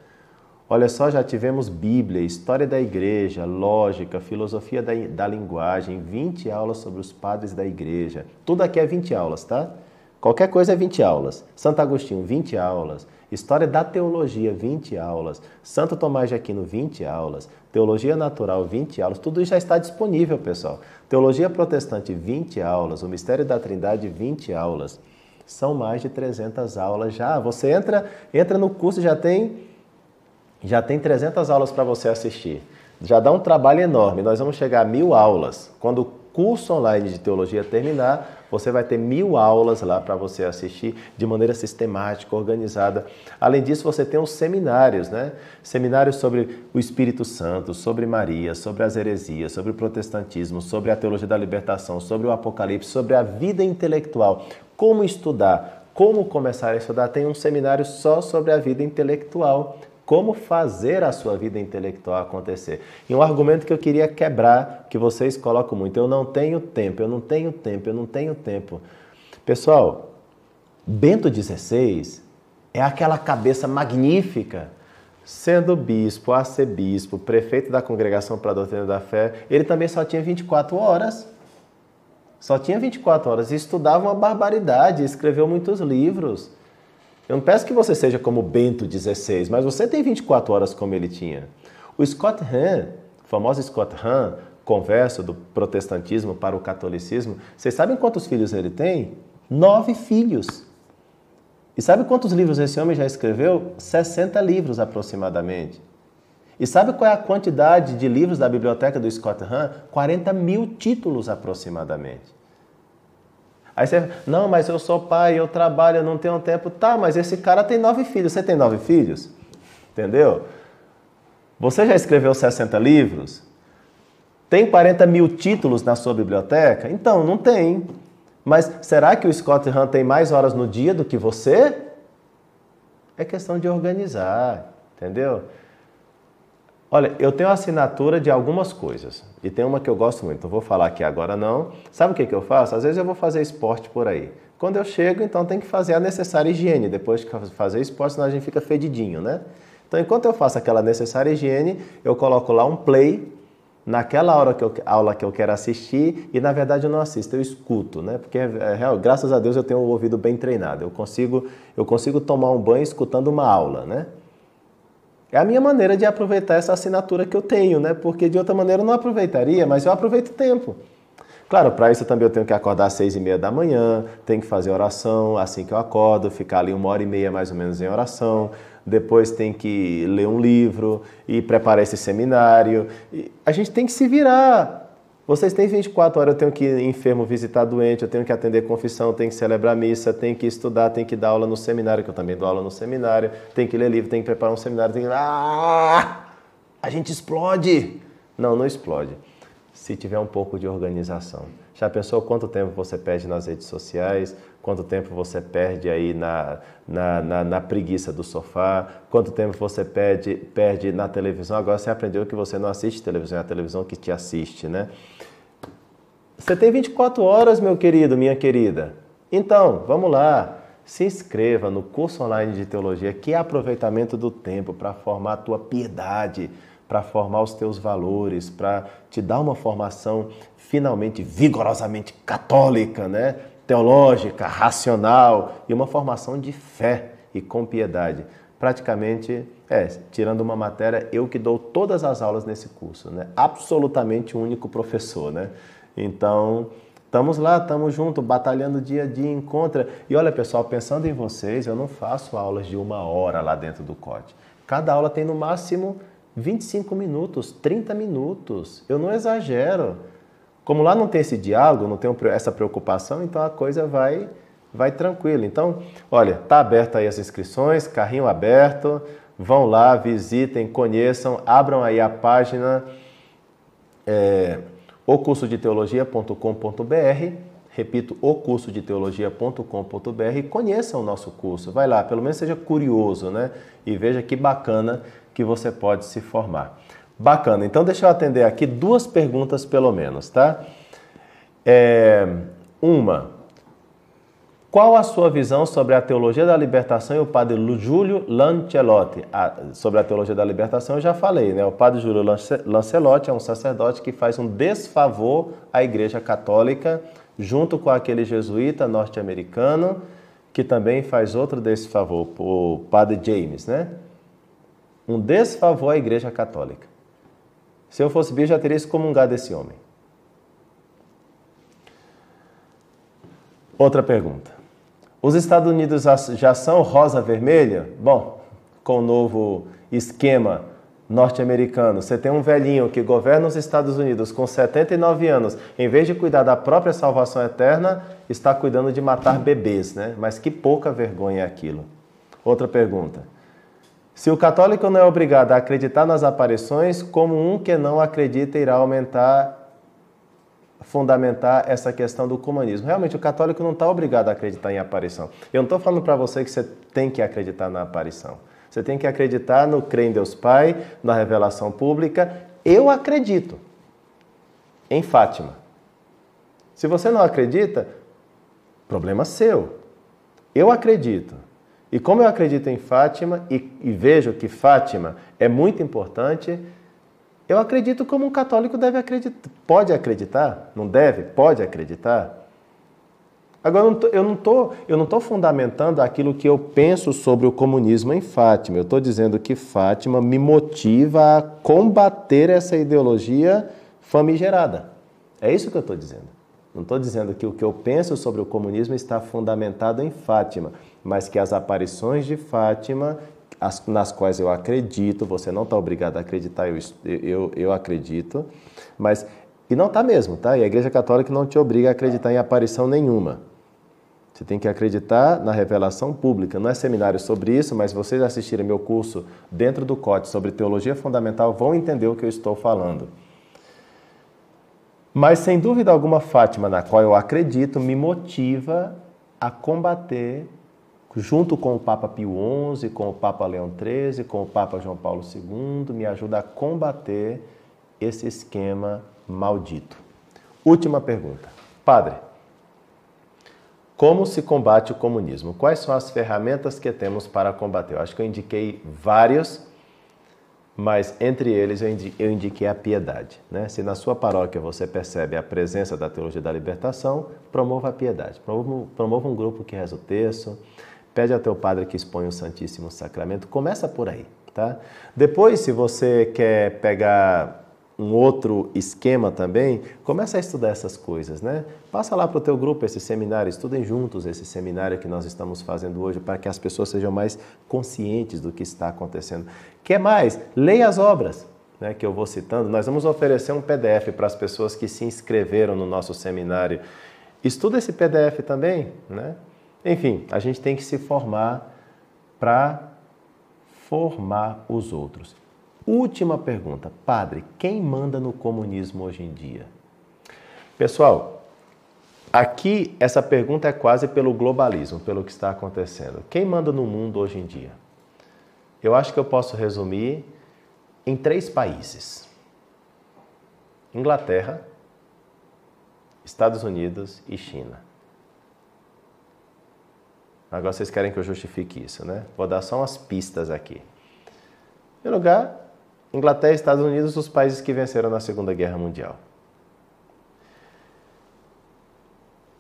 A: Olha só, já tivemos Bíblia, história da igreja, lógica, filosofia da, da linguagem, 20 aulas sobre os padres da igreja. Tudo aqui é 20 aulas, tá? Qualquer coisa é 20 aulas. Santo Agostinho, 20 aulas. História da teologia, 20 aulas. Santo Tomás de Aquino, 20 aulas. Teologia natural, 20 aulas. Tudo já está disponível, pessoal. Teologia protestante, 20 aulas. O mistério da Trindade, 20 aulas. São mais de 300 aulas já. Você entra, entra no curso já tem já tem 300 aulas para você assistir. Já dá um trabalho enorme. Nós vamos chegar a mil aulas. Quando curso online de teologia terminar, você vai ter mil aulas lá para você assistir de maneira sistemática, organizada. Além disso, você tem os seminários, né? Seminários sobre o Espírito Santo, sobre Maria, sobre as heresias, sobre o protestantismo, sobre a teologia da libertação, sobre o Apocalipse, sobre a vida intelectual. Como estudar, como começar a estudar. Tem um seminário só sobre a vida intelectual como fazer a sua vida intelectual acontecer. E um argumento que eu queria quebrar, que vocês colocam muito, eu não tenho tempo, eu não tenho tempo, eu não tenho tempo. Pessoal, Bento XVI é aquela cabeça magnífica, sendo bispo, arcebispo, prefeito da Congregação para a Doutrina da Fé, ele também só tinha 24 horas. Só tinha 24 horas estudava uma barbaridade, escreveu muitos livros. Eu não peço que você seja como Bento XVI, mas você tem 24 horas como ele tinha. O Scott Hahn, o famoso Scott Hahn, converso do protestantismo para o catolicismo, vocês sabem quantos filhos ele tem? Nove filhos. E sabe quantos livros esse homem já escreveu? 60 livros aproximadamente. E sabe qual é a quantidade de livros da biblioteca do Scott Hahn? 40 mil títulos aproximadamente. Aí você, não, mas eu sou pai, eu trabalho, eu não tenho tempo. Tá, mas esse cara tem nove filhos. Você tem nove filhos? Entendeu? Você já escreveu 60 livros? Tem 40 mil títulos na sua biblioteca? Então, não tem. Mas será que o Scott Hahn tem mais horas no dia do que você? É questão de organizar, entendeu? Olha, eu tenho assinatura de algumas coisas e tem uma que eu gosto muito, não vou falar aqui agora não. Sabe o que, que eu faço? Às vezes eu vou fazer esporte por aí. Quando eu chego, então tem que fazer a necessária higiene. Depois de fazer esporte, senão a gente fica fedidinho, né? Então, enquanto eu faço aquela necessária higiene, eu coloco lá um play naquela hora que eu, aula que eu quero assistir e na verdade eu não assisto, eu escuto, né? Porque é, é, graças a Deus eu tenho o ouvido bem treinado. Eu consigo, eu consigo tomar um banho escutando uma aula, né? É a minha maneira de aproveitar essa assinatura que eu tenho, né? Porque de outra maneira eu não aproveitaria, mas eu aproveito o tempo. Claro, para isso também eu tenho que acordar às seis e meia da manhã, tenho que fazer oração assim que eu acordo, ficar ali uma hora e meia mais ou menos em oração, depois tem que ler um livro e preparar esse seminário. E a gente tem que se virar. Vocês têm 24 horas, eu tenho que ir enfermo visitar doente, eu tenho que atender confissão, tenho que celebrar missa, tenho que estudar, tenho que dar aula no seminário, que eu também dou aula no seminário, tenho que ler livro, tenho que preparar um seminário, tenho que... Ah! A gente explode! Não, não explode. Se tiver um pouco de organização. Já pensou quanto tempo você perde nas redes sociais? Quanto tempo você perde aí na, na, na, na preguiça do sofá? Quanto tempo você perde, perde na televisão? Agora você aprendeu que você não assiste televisão, é a televisão que te assiste, né? Você tem 24 horas, meu querido, minha querida. Então, vamos lá. Se inscreva no curso online de teologia, que é aproveitamento do tempo para formar a tua piedade, para formar os teus valores, para te dar uma formação finalmente vigorosamente católica, né? teológica, racional e uma formação de fé e com piedade. Praticamente, é, tirando uma matéria, eu que dou todas as aulas nesse curso, né? Absolutamente único professor, né? Então, estamos lá, estamos juntos, batalhando dia a dia, encontra. E olha, pessoal, pensando em vocês, eu não faço aulas de uma hora lá dentro do COT. Cada aula tem no máximo 25 minutos, 30 minutos. Eu não exagero. Como lá não tem esse diálogo, não tem essa preocupação, então a coisa vai vai tranquilo. Então, olha, tá aberta aí as inscrições, carrinho aberto. Vão lá, visitem, conheçam, abram aí a página é, o curso de teologia.com.br. Repito, o curso de teologia.com.br. Conheça o nosso curso. Vai lá, pelo menos seja curioso, né? E veja que bacana que você pode se formar. Bacana. Então, deixa eu atender aqui duas perguntas, pelo menos, tá? É, uma, qual a sua visão sobre a teologia da libertação e o padre Júlio Lancelotti? Ah, sobre a teologia da libertação eu já falei, né? O padre Júlio Lancelotti é um sacerdote que faz um desfavor à Igreja Católica, junto com aquele jesuíta norte-americano que também faz outro desfavor, o padre James, né? Um desfavor à Igreja Católica. Se eu fosse bicho, já teria excomungado esse homem. Outra pergunta. Os Estados Unidos já são rosa-vermelha? Bom, com o novo esquema norte-americano, você tem um velhinho que governa os Estados Unidos com 79 anos, em vez de cuidar da própria salvação eterna, está cuidando de matar bebês, né? Mas que pouca vergonha é aquilo. Outra pergunta. Se o católico não é obrigado a acreditar nas aparições, como um que não acredita irá aumentar, fundamentar essa questão do comunismo? Realmente, o católico não está obrigado a acreditar em aparição. Eu não estou falando para você que você tem que acreditar na aparição. Você tem que acreditar no crer em Deus Pai, na revelação pública. Eu acredito em Fátima. Se você não acredita, problema seu. Eu acredito. E como eu acredito em Fátima e, e, vejo que Fátima é muito importante, eu acredito como um católico deve acreditar. Pode acreditar? Não deve? Pode acreditar? Agora, eu não estou fundamentando aquilo que eu penso sobre o comunismo em Fátima. Eu estou dizendo que Fátima me motiva a combater essa ideologia famigerada. É isso que eu estou dizendo. Não estou dizendo que o que eu penso sobre o comunismo está fundamentado em Fátima, mas que as aparições de Fátima, as, nas quais eu acredito, você não está obrigado a acreditar, eu, eu, eu acredito, mas. E não está mesmo, tá? E a Igreja Católica não te obriga a acreditar em aparição nenhuma. Você tem que acreditar na revelação pública. Não é seminário sobre isso, mas vocês assistirem meu curso dentro do COTE sobre teologia fundamental vão entender o que eu estou falando. Mas sem dúvida alguma, Fátima, na qual eu acredito, me motiva a combater, junto com o Papa Pio XI, com o Papa Leão XIII, com o Papa João Paulo II, me ajuda a combater esse esquema maldito. Última pergunta. Padre, como se combate o comunismo? Quais são as ferramentas que temos para combater? Eu acho que eu indiquei vários mas entre eles eu indiquei a piedade. Né? Se na sua paróquia você percebe a presença da teologia da libertação, promova a piedade. Promova, promova um grupo que reza o texto, pede ao teu padre que exponha o Santíssimo Sacramento. Começa por aí. Tá? Depois, se você quer pegar um outro esquema também, começa a estudar essas coisas, né? Passa lá para o teu grupo esse seminário, estudem juntos esse seminário que nós estamos fazendo hoje para que as pessoas sejam mais conscientes do que está acontecendo. Quer mais? Leia as obras. Né, que eu vou citando, nós vamos oferecer um PDF para as pessoas que se inscreveram no nosso seminário. Estuda esse PDF também, né? Enfim, a gente tem que se formar para formar os outros. Última pergunta, padre, quem manda no comunismo hoje em dia? Pessoal, aqui essa pergunta é quase pelo globalismo, pelo que está acontecendo. Quem manda no mundo hoje em dia? Eu acho que eu posso resumir em três países: Inglaterra, Estados Unidos e China. Agora vocês querem que eu justifique isso, né? Vou dar só umas pistas aqui. Em primeiro lugar, Inglaterra e Estados Unidos, os países que venceram na Segunda Guerra Mundial.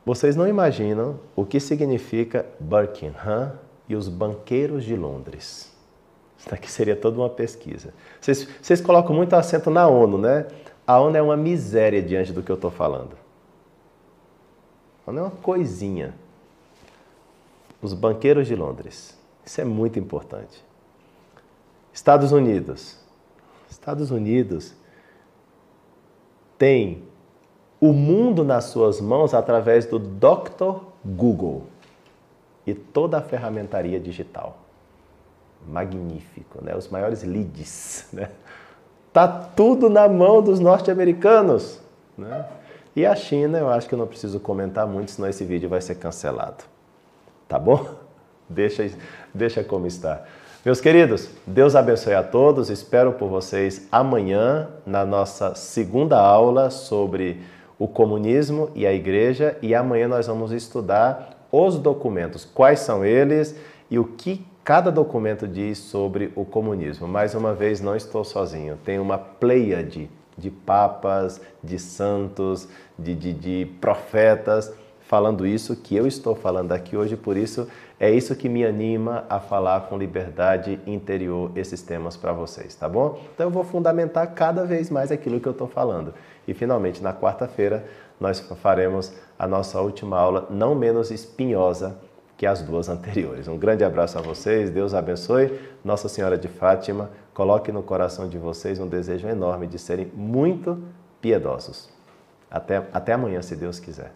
A: Vocês não imaginam o que significa Buckingham e os banqueiros de Londres. Isso daqui seria toda uma pesquisa. Vocês, vocês colocam muito acento na ONU, né? A ONU é uma miséria diante do que eu estou falando. A ONU é uma coisinha. Os banqueiros de Londres. Isso é muito importante. Estados Unidos. Estados Unidos tem o mundo nas suas mãos através do Dr. Google e toda a ferramentaria digital. Magnífico, né? Os maiores leads, né? Tá tudo na mão dos norte-americanos. Né? E a China, eu acho que eu não preciso comentar muito, senão esse vídeo vai ser cancelado. Tá bom? Deixa, deixa como está. Meus queridos, Deus abençoe a todos. Espero por vocês amanhã na nossa segunda aula sobre o comunismo e a igreja. E amanhã nós vamos estudar os documentos, quais são eles e o que cada documento diz sobre o comunismo. Mais uma vez, não estou sozinho, tem uma pleiade de papas, de santos, de, de, de profetas falando isso que eu estou falando aqui hoje, por isso é isso que me anima a falar com liberdade interior esses temas para vocês, tá bom? Então eu vou fundamentar cada vez mais aquilo que eu estou falando. E finalmente, na quarta-feira, nós faremos a nossa última aula, não menos espinhosa que as duas anteriores. Um grande abraço a vocês, Deus abençoe. Nossa Senhora de Fátima, coloque no coração de vocês um desejo enorme de serem muito piedosos. Até, até amanhã, se Deus quiser.